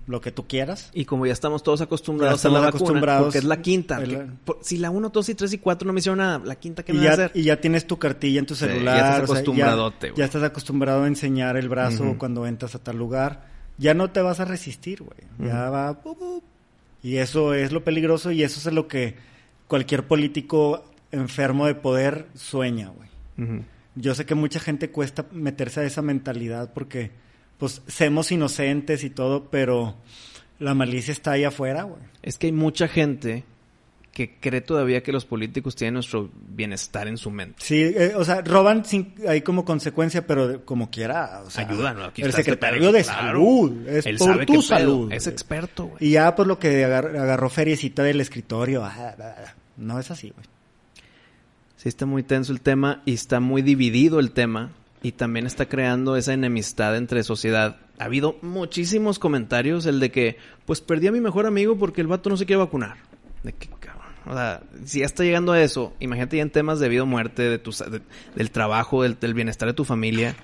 [SPEAKER 2] Lo que tú quieras.
[SPEAKER 3] Y como ya estamos todos acostumbrados a la
[SPEAKER 2] estamos
[SPEAKER 3] vacuna,
[SPEAKER 2] acostumbrados.
[SPEAKER 3] porque es la quinta.
[SPEAKER 2] El-
[SPEAKER 3] que- por- si la 1, 2 y 3 y 4 no me hicieron nada, la quinta, ¿qué
[SPEAKER 2] y
[SPEAKER 3] me va a hacer?
[SPEAKER 2] y ya tienes tu cartilla en tu
[SPEAKER 3] Sí, ya
[SPEAKER 2] celular.
[SPEAKER 3] estás
[SPEAKER 2] o sea,
[SPEAKER 3] acostumbradote,
[SPEAKER 2] ya,
[SPEAKER 3] güey.
[SPEAKER 2] ya estás acostumbrado a enseñar el brazo cuando entras a tal lugar. Ya no te vas a resistir, güey. Ya va... Y eso es lo peligroso y eso es lo que cualquier político enfermo de poder sueña, güey. Yo sé que mucha gente cuesta meterse a esa mentalidad porque, pues, somos inocentes y todo, pero la malicia está ahí afuera, güey.
[SPEAKER 3] Es que hay mucha gente que cree todavía que los políticos tienen nuestro bienestar en su mente.
[SPEAKER 2] Sí, eh, o sea, roban sin, ahí como consecuencia, pero como quiera. O sea,
[SPEAKER 3] Ayudan,
[SPEAKER 2] el
[SPEAKER 3] este
[SPEAKER 2] secretario
[SPEAKER 3] pedo,
[SPEAKER 2] de
[SPEAKER 3] claro.
[SPEAKER 2] salud. Es
[SPEAKER 3] Él
[SPEAKER 2] por
[SPEAKER 3] sabe
[SPEAKER 2] tu
[SPEAKER 3] qué pedo,
[SPEAKER 2] salud.
[SPEAKER 3] Es experto, güey.
[SPEAKER 2] Y ya por lo que agar- agarró feriecita del escritorio. ah, ah, ah. No es así, güey.
[SPEAKER 3] Sí, está muy tenso el tema y está muy dividido el tema y también está creando esa enemistad entre sociedad. Ha habido muchísimos comentarios, el de que, pues perdí a mi mejor amigo porque el vato no se quiere vacunar. De que, cabrón. O sea, si ya está llegando a eso, imagínate ya en temas de vida o muerte, de tu, de- del trabajo, del, del bienestar de tu familia.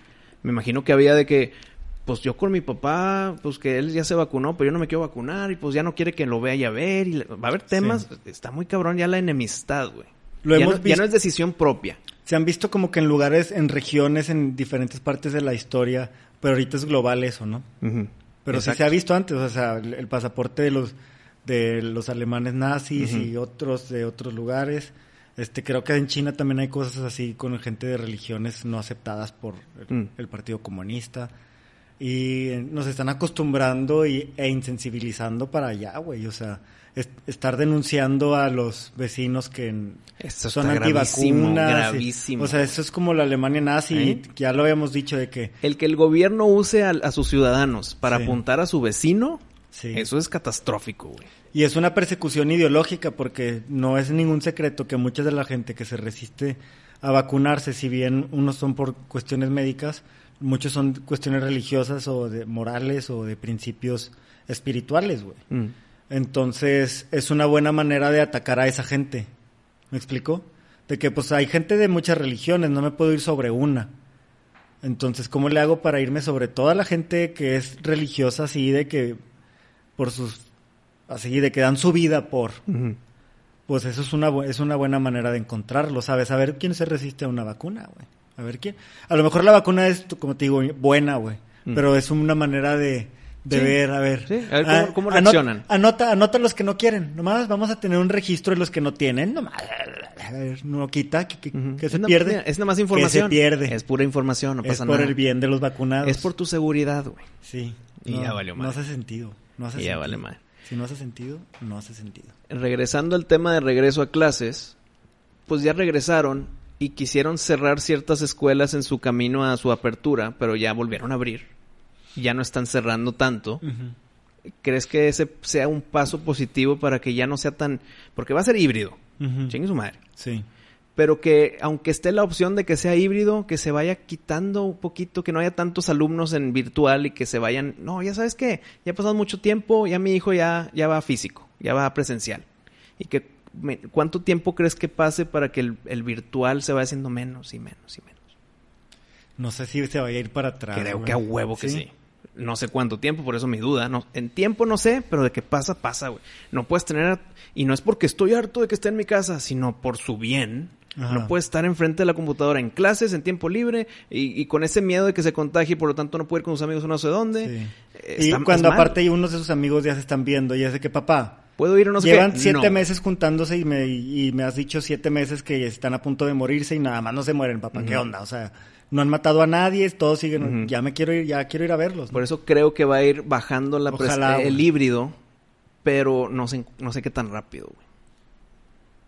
[SPEAKER 3] Me imagino que había de que, pues yo con mi papá, pues que él ya se vacunó, pero yo no me quiero vacunar y pues ya no quiere que lo vaya a ver. Y le- va a haber temas, está muy cabrón ya la enemistad, güey.
[SPEAKER 2] Lo
[SPEAKER 3] ya,
[SPEAKER 2] hemos
[SPEAKER 3] no, ya no es decisión propia.
[SPEAKER 2] Se han visto como que en lugares, en regiones, en diferentes partes de la historia, pero ahorita es global eso, ¿no? Pero sí se ha visto antes, o sea, el, el pasaporte de los de los alemanes nazis y otros de otros lugares. Este, creo que en China también hay cosas así con gente de religiones no aceptadas por el,
[SPEAKER 3] Mm.
[SPEAKER 2] el Partido Comunista. Y eh, nos están acostumbrando y, e insensibilizando para allá, güey. O sea, es- estar denunciando a los vecinos que
[SPEAKER 3] Eso
[SPEAKER 2] son
[SPEAKER 3] gravísimo,
[SPEAKER 2] antivacunas. y-
[SPEAKER 3] gravísimo.
[SPEAKER 2] o sea, eso es como la Alemania nazi.
[SPEAKER 3] ¿Eh?
[SPEAKER 2] y ya lo habíamos dicho de que
[SPEAKER 3] El que el gobierno use a, a sus ciudadanos para
[SPEAKER 2] Sí.
[SPEAKER 3] apuntar a su vecino,
[SPEAKER 2] Sí.
[SPEAKER 3] eso es catastrófico, güey.
[SPEAKER 2] Y es una persecución ideológica porque no es ningún secreto que mucha de la gente que se resiste a vacunarse, si bien unos son por cuestiones médicas, muchos son cuestiones religiosas o de morales o de principios espirituales, güey.
[SPEAKER 3] Mm.
[SPEAKER 2] Entonces, es una buena manera de atacar a esa gente. ¿Me explico? De que pues hay gente de muchas religiones, no me puedo ir sobre una. Entonces, ¿cómo le hago para irme sobre toda la gente que es religiosa así de que por sus así de que dan su vida por pues eso es una, es una buena manera de encontrarlo, ¿sabes? A ver quién se resiste a una vacuna, güey. A ver quién. A lo mejor la vacuna es, como te digo, buena, güey.
[SPEAKER 3] Mm.
[SPEAKER 2] Pero es una manera de, de
[SPEAKER 3] Sí.
[SPEAKER 2] ver, a ver.
[SPEAKER 3] Sí, a ver cómo-
[SPEAKER 2] Ah,
[SPEAKER 3] cómo reaccionan.
[SPEAKER 2] Anota, anota los que no quieren. Nomás vamos a tener un registro de los que no tienen. Nomás, a ver, no quita, que, que-
[SPEAKER 3] Ujú.
[SPEAKER 2] que
[SPEAKER 3] Es
[SPEAKER 2] se
[SPEAKER 3] na-
[SPEAKER 2] pierde.
[SPEAKER 3] Es nada más información.
[SPEAKER 2] Que se pierde.
[SPEAKER 3] Es pura información, no
[SPEAKER 2] es
[SPEAKER 3] pasa
[SPEAKER 2] por
[SPEAKER 3] nada.
[SPEAKER 2] el bien de los vacunados.
[SPEAKER 3] Es por tu seguridad, güey.
[SPEAKER 2] Sí.
[SPEAKER 3] Y ya valió
[SPEAKER 2] No
[SPEAKER 3] madre.
[SPEAKER 2] hace sentido. No hace
[SPEAKER 3] Y ya
[SPEAKER 2] sentido.
[SPEAKER 3] vale madre.
[SPEAKER 2] Si no hace sentido, no hace sentido.
[SPEAKER 3] Regresando al tema de regreso a clases, pues ya regresaron y quisieron cerrar ciertas escuelas en su camino a su apertura, pero ya volvieron a abrir. Ya no están cerrando tanto. ¿Crees que ese sea un paso positivo para que ya no sea tan... Porque va a ser híbrido. Chingue su madre.
[SPEAKER 2] Sí.
[SPEAKER 3] Pero que aunque esté la opción de que sea híbrido, que se vaya quitando un poquito, que no haya tantos alumnos en virtual y que se vayan... No, ya sabes qué, ya ha pasado mucho tiempo, ya mi hijo ya, ya va físico, ya va presencial. Y que... ¿Cuánto tiempo crees que pase para que el, el virtual se vaya haciendo menos y menos y menos?
[SPEAKER 2] No sé si se vaya a ir para atrás.
[SPEAKER 3] Creo
[SPEAKER 2] güey.
[SPEAKER 3] que a huevo que sí. No sé cuánto tiempo, por eso mi duda. No, en tiempo no sé, pero de que pasa, pasa, güey. No puedes tener... Y no es porque estoy harto de que esté en mi casa, sino por su bien.
[SPEAKER 2] Ajá.
[SPEAKER 3] No puedes estar enfrente de la computadora en clases, en tiempo libre, y, y con ese miedo de que se contagie, y por lo tanto no puede ir con sus amigos no sé dónde.
[SPEAKER 2] Sí.
[SPEAKER 3] Eh,
[SPEAKER 2] Y cuando aparte hay unos de sus amigos ya se están viendo y es de que papá,
[SPEAKER 3] ¿Puedo ir o no sé
[SPEAKER 2] llevan
[SPEAKER 3] qué?
[SPEAKER 2] siete
[SPEAKER 3] No.
[SPEAKER 2] meses juntándose y me, y me has dicho siete meses que están a punto de morirse y nada más no se mueren, papá. ¿Qué onda? O sea, no han matado a nadie, todos siguen, ya me quiero ir, ya quiero ir a verlos. ¿no?
[SPEAKER 3] Por eso creo que va a ir bajando la
[SPEAKER 2] Ojalá,
[SPEAKER 3] el híbrido, pero no sé, no sé qué tan rápido, güey.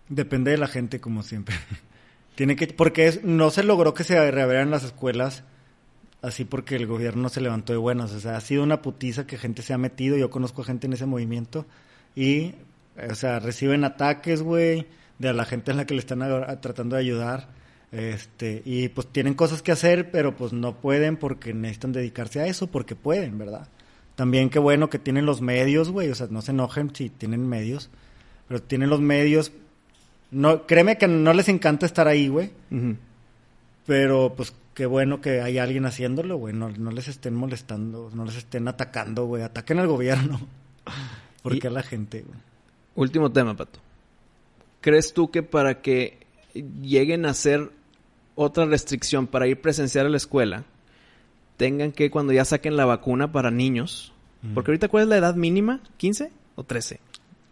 [SPEAKER 2] Depende de la gente, como siempre. Tiene que, porque es- no se logró que se reabrieran las escuelas así porque el gobierno se levantó de buenas. O sea, ha sido una putiza que gente se ha metido. Yo conozco a gente en ese movimiento y, o sea, reciben ataques, güey, de a la gente en la que le están a- a- tratando de ayudar. Este, y pues tienen cosas que hacer, pero pues no pueden porque necesitan dedicarse a eso, porque pueden, ¿verdad? También qué bueno que tienen los medios, güey, o sea, no se enojen si tienen medios, pero tienen los medios. No, créeme que no les encanta estar ahí, güey, pero pues qué bueno que hay alguien haciéndolo, güey, no, no les estén molestando, no les estén atacando, güey, ataquen al gobierno. ¿Por qué a la gente, güey?
[SPEAKER 3] Último tema, Pato. ¿Crees tú que para que lleguen a hacer otra restricción para ir presencial a la escuela, tengan que cuando ya saquen la vacuna para niños?
[SPEAKER 2] Mm.
[SPEAKER 3] Porque ahorita, ¿cuál es la edad mínima? ¿15 o 13?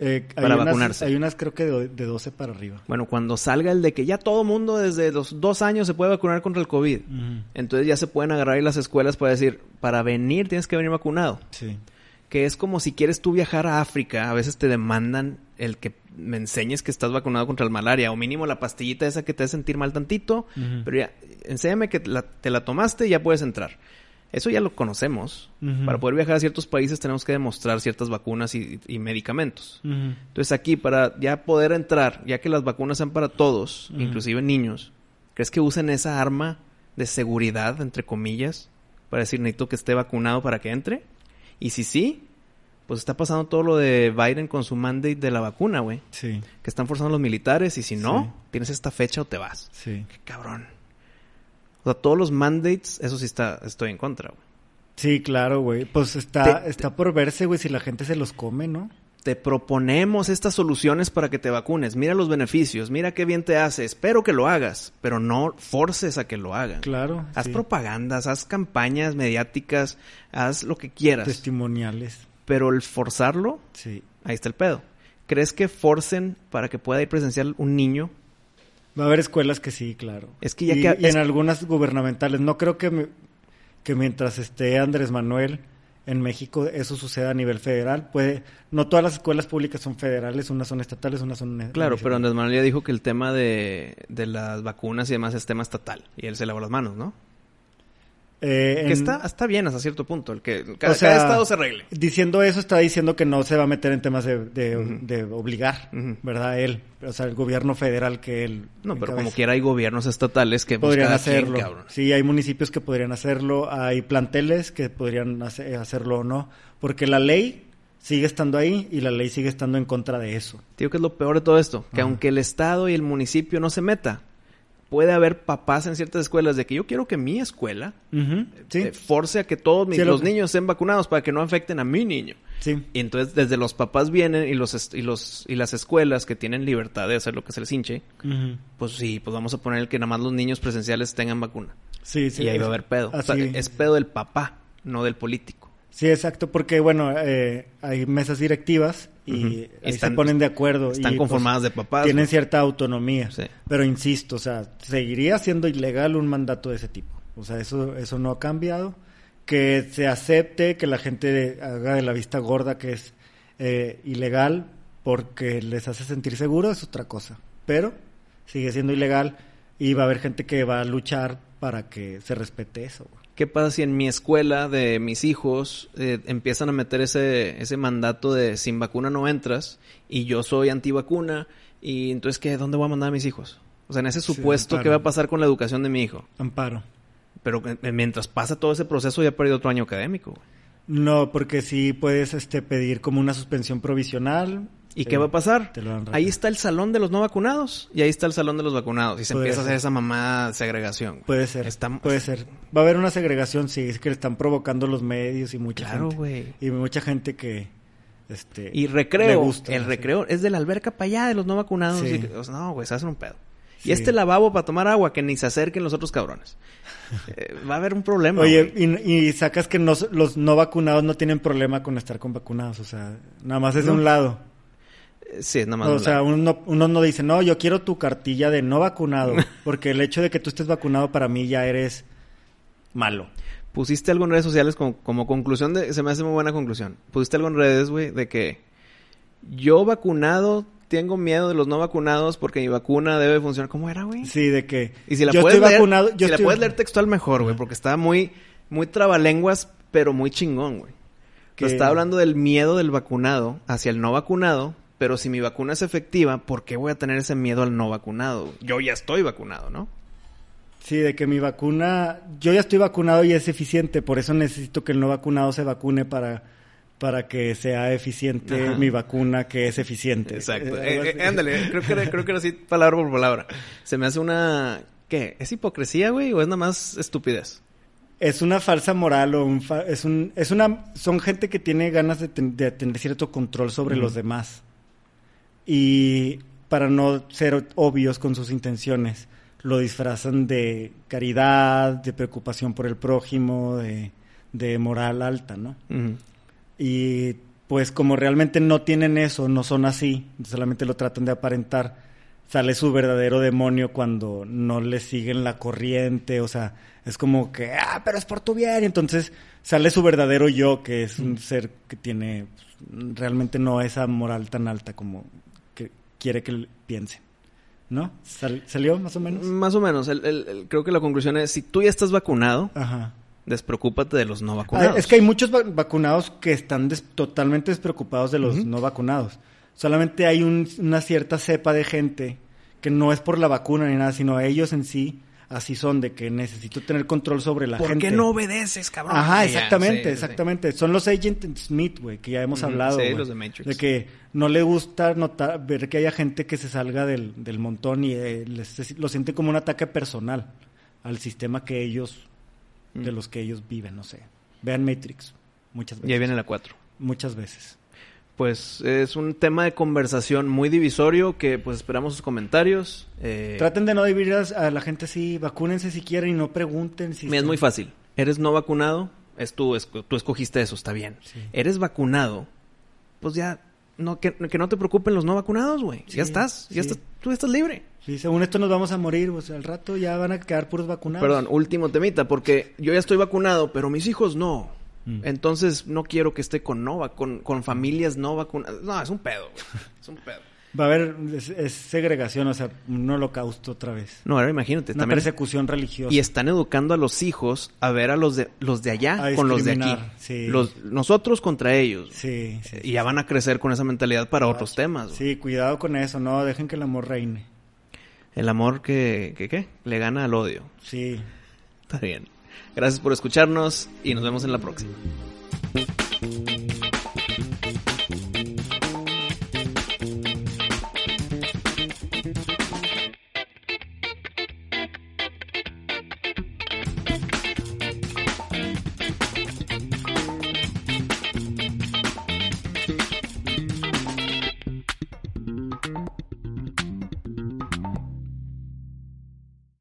[SPEAKER 2] Eh,
[SPEAKER 3] Para
[SPEAKER 2] unas-
[SPEAKER 3] vacunarse.
[SPEAKER 2] Hay unas creo que de, de 12 para arriba.
[SPEAKER 3] Bueno, cuando salga el de que ya todo mundo desde los dos años se puede vacunar contra el COVID, entonces ya se pueden agarrar ahí las escuelas para decir, para venir tienes que venir vacunado.
[SPEAKER 2] Sí.
[SPEAKER 3] Que es como si quieres tú viajar a África, a veces te demandan el que me enseñes que estás vacunado contra el malaria, o mínimo la pastillita esa que te hace sentir mal tantito, pero ya, enséñame que la- te la tomaste y ya puedes entrar. Eso ya lo conocemos. Para poder viajar a ciertos países tenemos que demostrar ciertas vacunas y, y medicamentos. Entonces aquí, para ya poder entrar, ya que las vacunas sean para todos, inclusive niños, ¿crees que usen esa arma de seguridad, entre comillas, para decir necesito que esté vacunado para que entre? Y si sí, pues está pasando todo lo de Biden con su mandate de la vacuna, güey.
[SPEAKER 2] Sí,
[SPEAKER 3] Que están forzando a los militares y si no,
[SPEAKER 2] Sí.
[SPEAKER 3] tienes esta fecha o te vas.
[SPEAKER 2] sí.
[SPEAKER 3] Qué cabrón. O sea, todos los mandates, eso sí está, estoy en contra, güey.
[SPEAKER 2] Sí, claro, güey. Pues está,
[SPEAKER 3] Te-
[SPEAKER 2] está por verse, güey, si la gente se los come, ¿no?
[SPEAKER 3] Te proponemos estas soluciones para que te vacunes. Mira los beneficios, mira qué bien te hace. Espero que lo hagas, pero no forces a que lo hagan.
[SPEAKER 2] Claro.
[SPEAKER 3] Haz
[SPEAKER 2] sí.
[SPEAKER 3] propagandas, haz campañas mediáticas, haz lo que quieras.
[SPEAKER 2] Testimoniales.
[SPEAKER 3] Pero el forzarlo,
[SPEAKER 2] Sí.
[SPEAKER 3] ahí está el pedo. ¿Crees que forcen para que pueda ir presencial un niño?
[SPEAKER 2] Va a haber escuelas que sí, claro.
[SPEAKER 3] Es que ya
[SPEAKER 2] y,
[SPEAKER 3] que-
[SPEAKER 2] y en algunas gubernamentales. No creo que, me- que mientras esté Andrés Manuel en México eso suceda a nivel federal. Puede, no todas las escuelas públicas son federales, unas son estatales, unas son...
[SPEAKER 3] Claro, pero Andrés Manuel ya dijo que el tema de, de las vacunas y demás es tema estatal. Y él se lavó las manos, ¿no?
[SPEAKER 2] Eh,
[SPEAKER 3] Que
[SPEAKER 2] en-
[SPEAKER 3] está, está bien hasta cierto punto. El que cada,
[SPEAKER 2] o sea,
[SPEAKER 3] cada estado se arregle.
[SPEAKER 2] Diciendo eso, está diciendo que no se va a meter en temas de, de- obligar,
[SPEAKER 3] Ujú.
[SPEAKER 2] ¿verdad? Él, o sea, el gobierno federal que él.
[SPEAKER 3] No, pero como quiera hay gobiernos estatales que
[SPEAKER 2] podrían
[SPEAKER 3] quien,
[SPEAKER 2] hacerlo. sí, hay municipios que podrían hacerlo, hay planteles que podrían hace- hacerlo o no, porque la ley sigue estando ahí y la ley sigue estando en contra de eso.
[SPEAKER 3] Digo que es lo peor de todo esto, que aunque el estado y el municipio no se meta, puede haber papás en ciertas escuelas de que yo quiero que mi escuela
[SPEAKER 2] Sí,
[SPEAKER 3] eh, force a que todos mis-
[SPEAKER 2] Sí,
[SPEAKER 3] los
[SPEAKER 2] que-
[SPEAKER 3] niños estén vacunados para que no afecten a mi niño.
[SPEAKER 2] sí.
[SPEAKER 3] Y entonces desde los papás vienen y los y los y las escuelas que tienen libertad de hacer lo que se les hinche, pues sí, pues vamos a poner que nada más los niños presenciales tengan vacuna.
[SPEAKER 2] Sí, sí.
[SPEAKER 3] y ahí va a haber pedo. O sea, es pedo del papá, no del político.
[SPEAKER 2] Sí, exacto, porque bueno, eh, hay mesas directivas y
[SPEAKER 3] Están-
[SPEAKER 2] se ponen de acuerdo.
[SPEAKER 3] Están
[SPEAKER 2] y,
[SPEAKER 3] conformadas
[SPEAKER 2] pues,
[SPEAKER 3] de papás.
[SPEAKER 2] Tienen cierta autonomía.
[SPEAKER 3] Sí.
[SPEAKER 2] Pero insisto, o sea, seguiría siendo ilegal un mandato de ese tipo. O sea, eso, eso no ha cambiado. Que se acepte que la gente haga de la vista gorda que es eh, ilegal porque les hace sentir seguro es otra cosa. Pero sigue siendo ilegal y va a haber gente que va a luchar para que se respete eso. güey.
[SPEAKER 3] ¿Qué pasa si en mi escuela de mis hijos eh, empiezan a meter ese, ese mandato de sin vacuna no entras y yo soy antivacuna y entonces qué, ¿dónde voy a mandar a mis hijos? O sea, en ese supuesto. ¿qué va a pasar con la educación de mi hijo?
[SPEAKER 2] Amparo.
[SPEAKER 3] Pero eh, mientras pasa todo ese proceso ya ha perdido otro año académico.
[SPEAKER 2] No, porque sí puedes este, pedir como una suspensión provisional.
[SPEAKER 3] ¿Y qué va a pasar? Ahí está el salón de los no vacunados y ahí está el salón de los vacunados y se
[SPEAKER 2] Puede
[SPEAKER 3] empieza a hacer esa mamá segregación. güey.
[SPEAKER 2] Puede ser.
[SPEAKER 3] Está-
[SPEAKER 2] Puede ser. Va a haber una segregación, sí, es que le están provocando los medios y mucha
[SPEAKER 3] Claro,
[SPEAKER 2] gente.
[SPEAKER 3] güey.
[SPEAKER 2] Y mucha gente que. Este,
[SPEAKER 3] Y
[SPEAKER 2] le
[SPEAKER 3] recreo,
[SPEAKER 2] gusta,
[SPEAKER 3] el recreo es de la alberca para allá, de los no vacunados.
[SPEAKER 2] Sí.
[SPEAKER 3] Y que- o sea, no, güey, se hacen un pedo.
[SPEAKER 2] Sí.
[SPEAKER 3] Y este lavabo para tomar agua, que ni se acerquen los otros cabrones. Eh, va a haber un problema.
[SPEAKER 2] Oye, y, y sacas que no- los no vacunados no tienen problema con estar con vacunados, o sea, nada más es de un lado.
[SPEAKER 3] Sí, nada más.
[SPEAKER 2] O sea, uno, uno no dice, no, yo quiero tu cartilla de no vacunado, porque el hecho de que tú estés vacunado para mí ya eres malo.
[SPEAKER 3] Pusiste algo en redes sociales como, como conclusión de. Se me hace muy buena conclusión. Pusiste algo en redes, güey, de que yo vacunado tengo miedo de los no vacunados porque mi vacuna debe funcionar. ¿Cómo era, güey?
[SPEAKER 2] Sí, de que
[SPEAKER 3] Y si la
[SPEAKER 2] yo
[SPEAKER 3] puedes
[SPEAKER 2] estoy
[SPEAKER 3] leer,
[SPEAKER 2] vacunado, yo
[SPEAKER 3] si la
[SPEAKER 2] estoy-
[SPEAKER 3] puedes leer textual mejor, güey, porque está muy, muy trabalenguas, pero muy chingón, güey.
[SPEAKER 2] Que
[SPEAKER 3] está hablando del miedo del vacunado hacia el no vacunado, pero si mi vacuna es efectiva, ¿por qué voy a tener ese miedo al no vacunado? Yo ya estoy vacunado, ¿no?
[SPEAKER 2] Sí, de que mi vacuna, yo ya estoy vacunado y es eficiente, por eso necesito que el no vacunado se vacune para, para que sea eficiente
[SPEAKER 3] Ajá.
[SPEAKER 2] mi vacuna que es eficiente.
[SPEAKER 3] Exacto.
[SPEAKER 2] Eh,
[SPEAKER 3] Eh, eh, ándale, creo que, era, creo que era así palabra por palabra. Se me hace una... ¿Qué? ¿Es hipocresía, güey? ¿O es nada más estupidez?
[SPEAKER 2] Es una falsa moral o un fa- es un es una son gente que tiene ganas de, ten- de tener cierto control sobre los demás. Y para no ser obvios con sus intenciones, lo disfrazan de caridad, de preocupación por el prójimo, de, de moral alta, ¿no? Y pues como realmente no tienen eso, no son así, solamente lo tratan de aparentar, sale su verdadero demonio cuando no le siguen la corriente, o sea, es como que, ah, pero es por tu bien, y entonces sale su verdadero yo, que es un ser que tiene pues, realmente no esa moral tan alta como quiere que piense. ¿No? Sal- ¿Salió más o menos?
[SPEAKER 3] Más o menos. El- el- el- creo que la conclusión es, si tú ya estás vacunado,
[SPEAKER 2] Ajá.
[SPEAKER 3] despreocúpate de los no
[SPEAKER 2] Ah,
[SPEAKER 3] vacunados.
[SPEAKER 2] es que hay muchos va- vacunados que están des- totalmente despreocupados de los no vacunados. Solamente hay un- una cierta cepa de gente que no es por la vacuna ni nada, sino ellos en sí así son, de que necesito tener control sobre la
[SPEAKER 3] ¿Por
[SPEAKER 2] gente.
[SPEAKER 3] qué no obedeces, cabrón?
[SPEAKER 2] Ajá,
[SPEAKER 3] Sí, ya,
[SPEAKER 2] exactamente,
[SPEAKER 3] sí, sí.
[SPEAKER 2] exactamente. Son los Agent Smith, güey, que ya hemos hablado.
[SPEAKER 3] sí, los de Matrix.
[SPEAKER 2] De que no le gusta notar, ver que haya gente que se salga del, del montón y eh, les- lo siente como un ataque personal al sistema que ellos, de
[SPEAKER 3] Mm.
[SPEAKER 2] los que ellos viven, no sé. Vean Matrix, muchas veces.
[SPEAKER 3] Y ahí viene la 4.
[SPEAKER 2] Muchas veces.
[SPEAKER 3] Pues es un tema de conversación muy divisorio que pues esperamos sus comentarios. Eh,
[SPEAKER 2] Traten de no dividir a, la gente así, vacúnense si quieren y no pregunten si...
[SPEAKER 3] es
[SPEAKER 2] están-
[SPEAKER 3] muy fácil. Eres no vacunado, es tú, es- tú escogiste eso, está bien.
[SPEAKER 2] Sí.
[SPEAKER 3] Eres vacunado, pues ya, no, que, que no te preocupen los no vacunados, güey.
[SPEAKER 2] Sí,
[SPEAKER 3] ya estás, ya
[SPEAKER 2] sí.
[SPEAKER 3] estás, tú estás libre.
[SPEAKER 2] Sí, según esto nos vamos a morir, pues al rato ya van a quedar puros vacunados.
[SPEAKER 3] Perdón, último temita, porque yo ya estoy vacunado, pero mis hijos no.
[SPEAKER 2] Mm.
[SPEAKER 3] Entonces no quiero que esté con no va- con, con familias no vacunadas. No, es un pedo, güey. Es un pedo.
[SPEAKER 2] Va a haber, es, es segregación, o sea, un holocausto otra vez.
[SPEAKER 3] No, ahora imagínate,
[SPEAKER 2] Una
[SPEAKER 3] también.
[SPEAKER 2] persecución religiosa.
[SPEAKER 3] Y están educando a los hijos a ver a los de los de allá
[SPEAKER 2] A
[SPEAKER 3] con los de aquí.
[SPEAKER 2] sí.
[SPEAKER 3] Los, nosotros contra ellos.
[SPEAKER 2] Sí, sí.
[SPEAKER 3] Y ya van a crecer con esa mentalidad para otros temas. güey.
[SPEAKER 2] Sí, cuidado con eso, no, dejen que el amor reine.
[SPEAKER 3] El amor que, que, ¿qué? Le gana al odio.
[SPEAKER 2] Sí.
[SPEAKER 3] Está bien. Gracias por escucharnos y nos vemos en la próxima.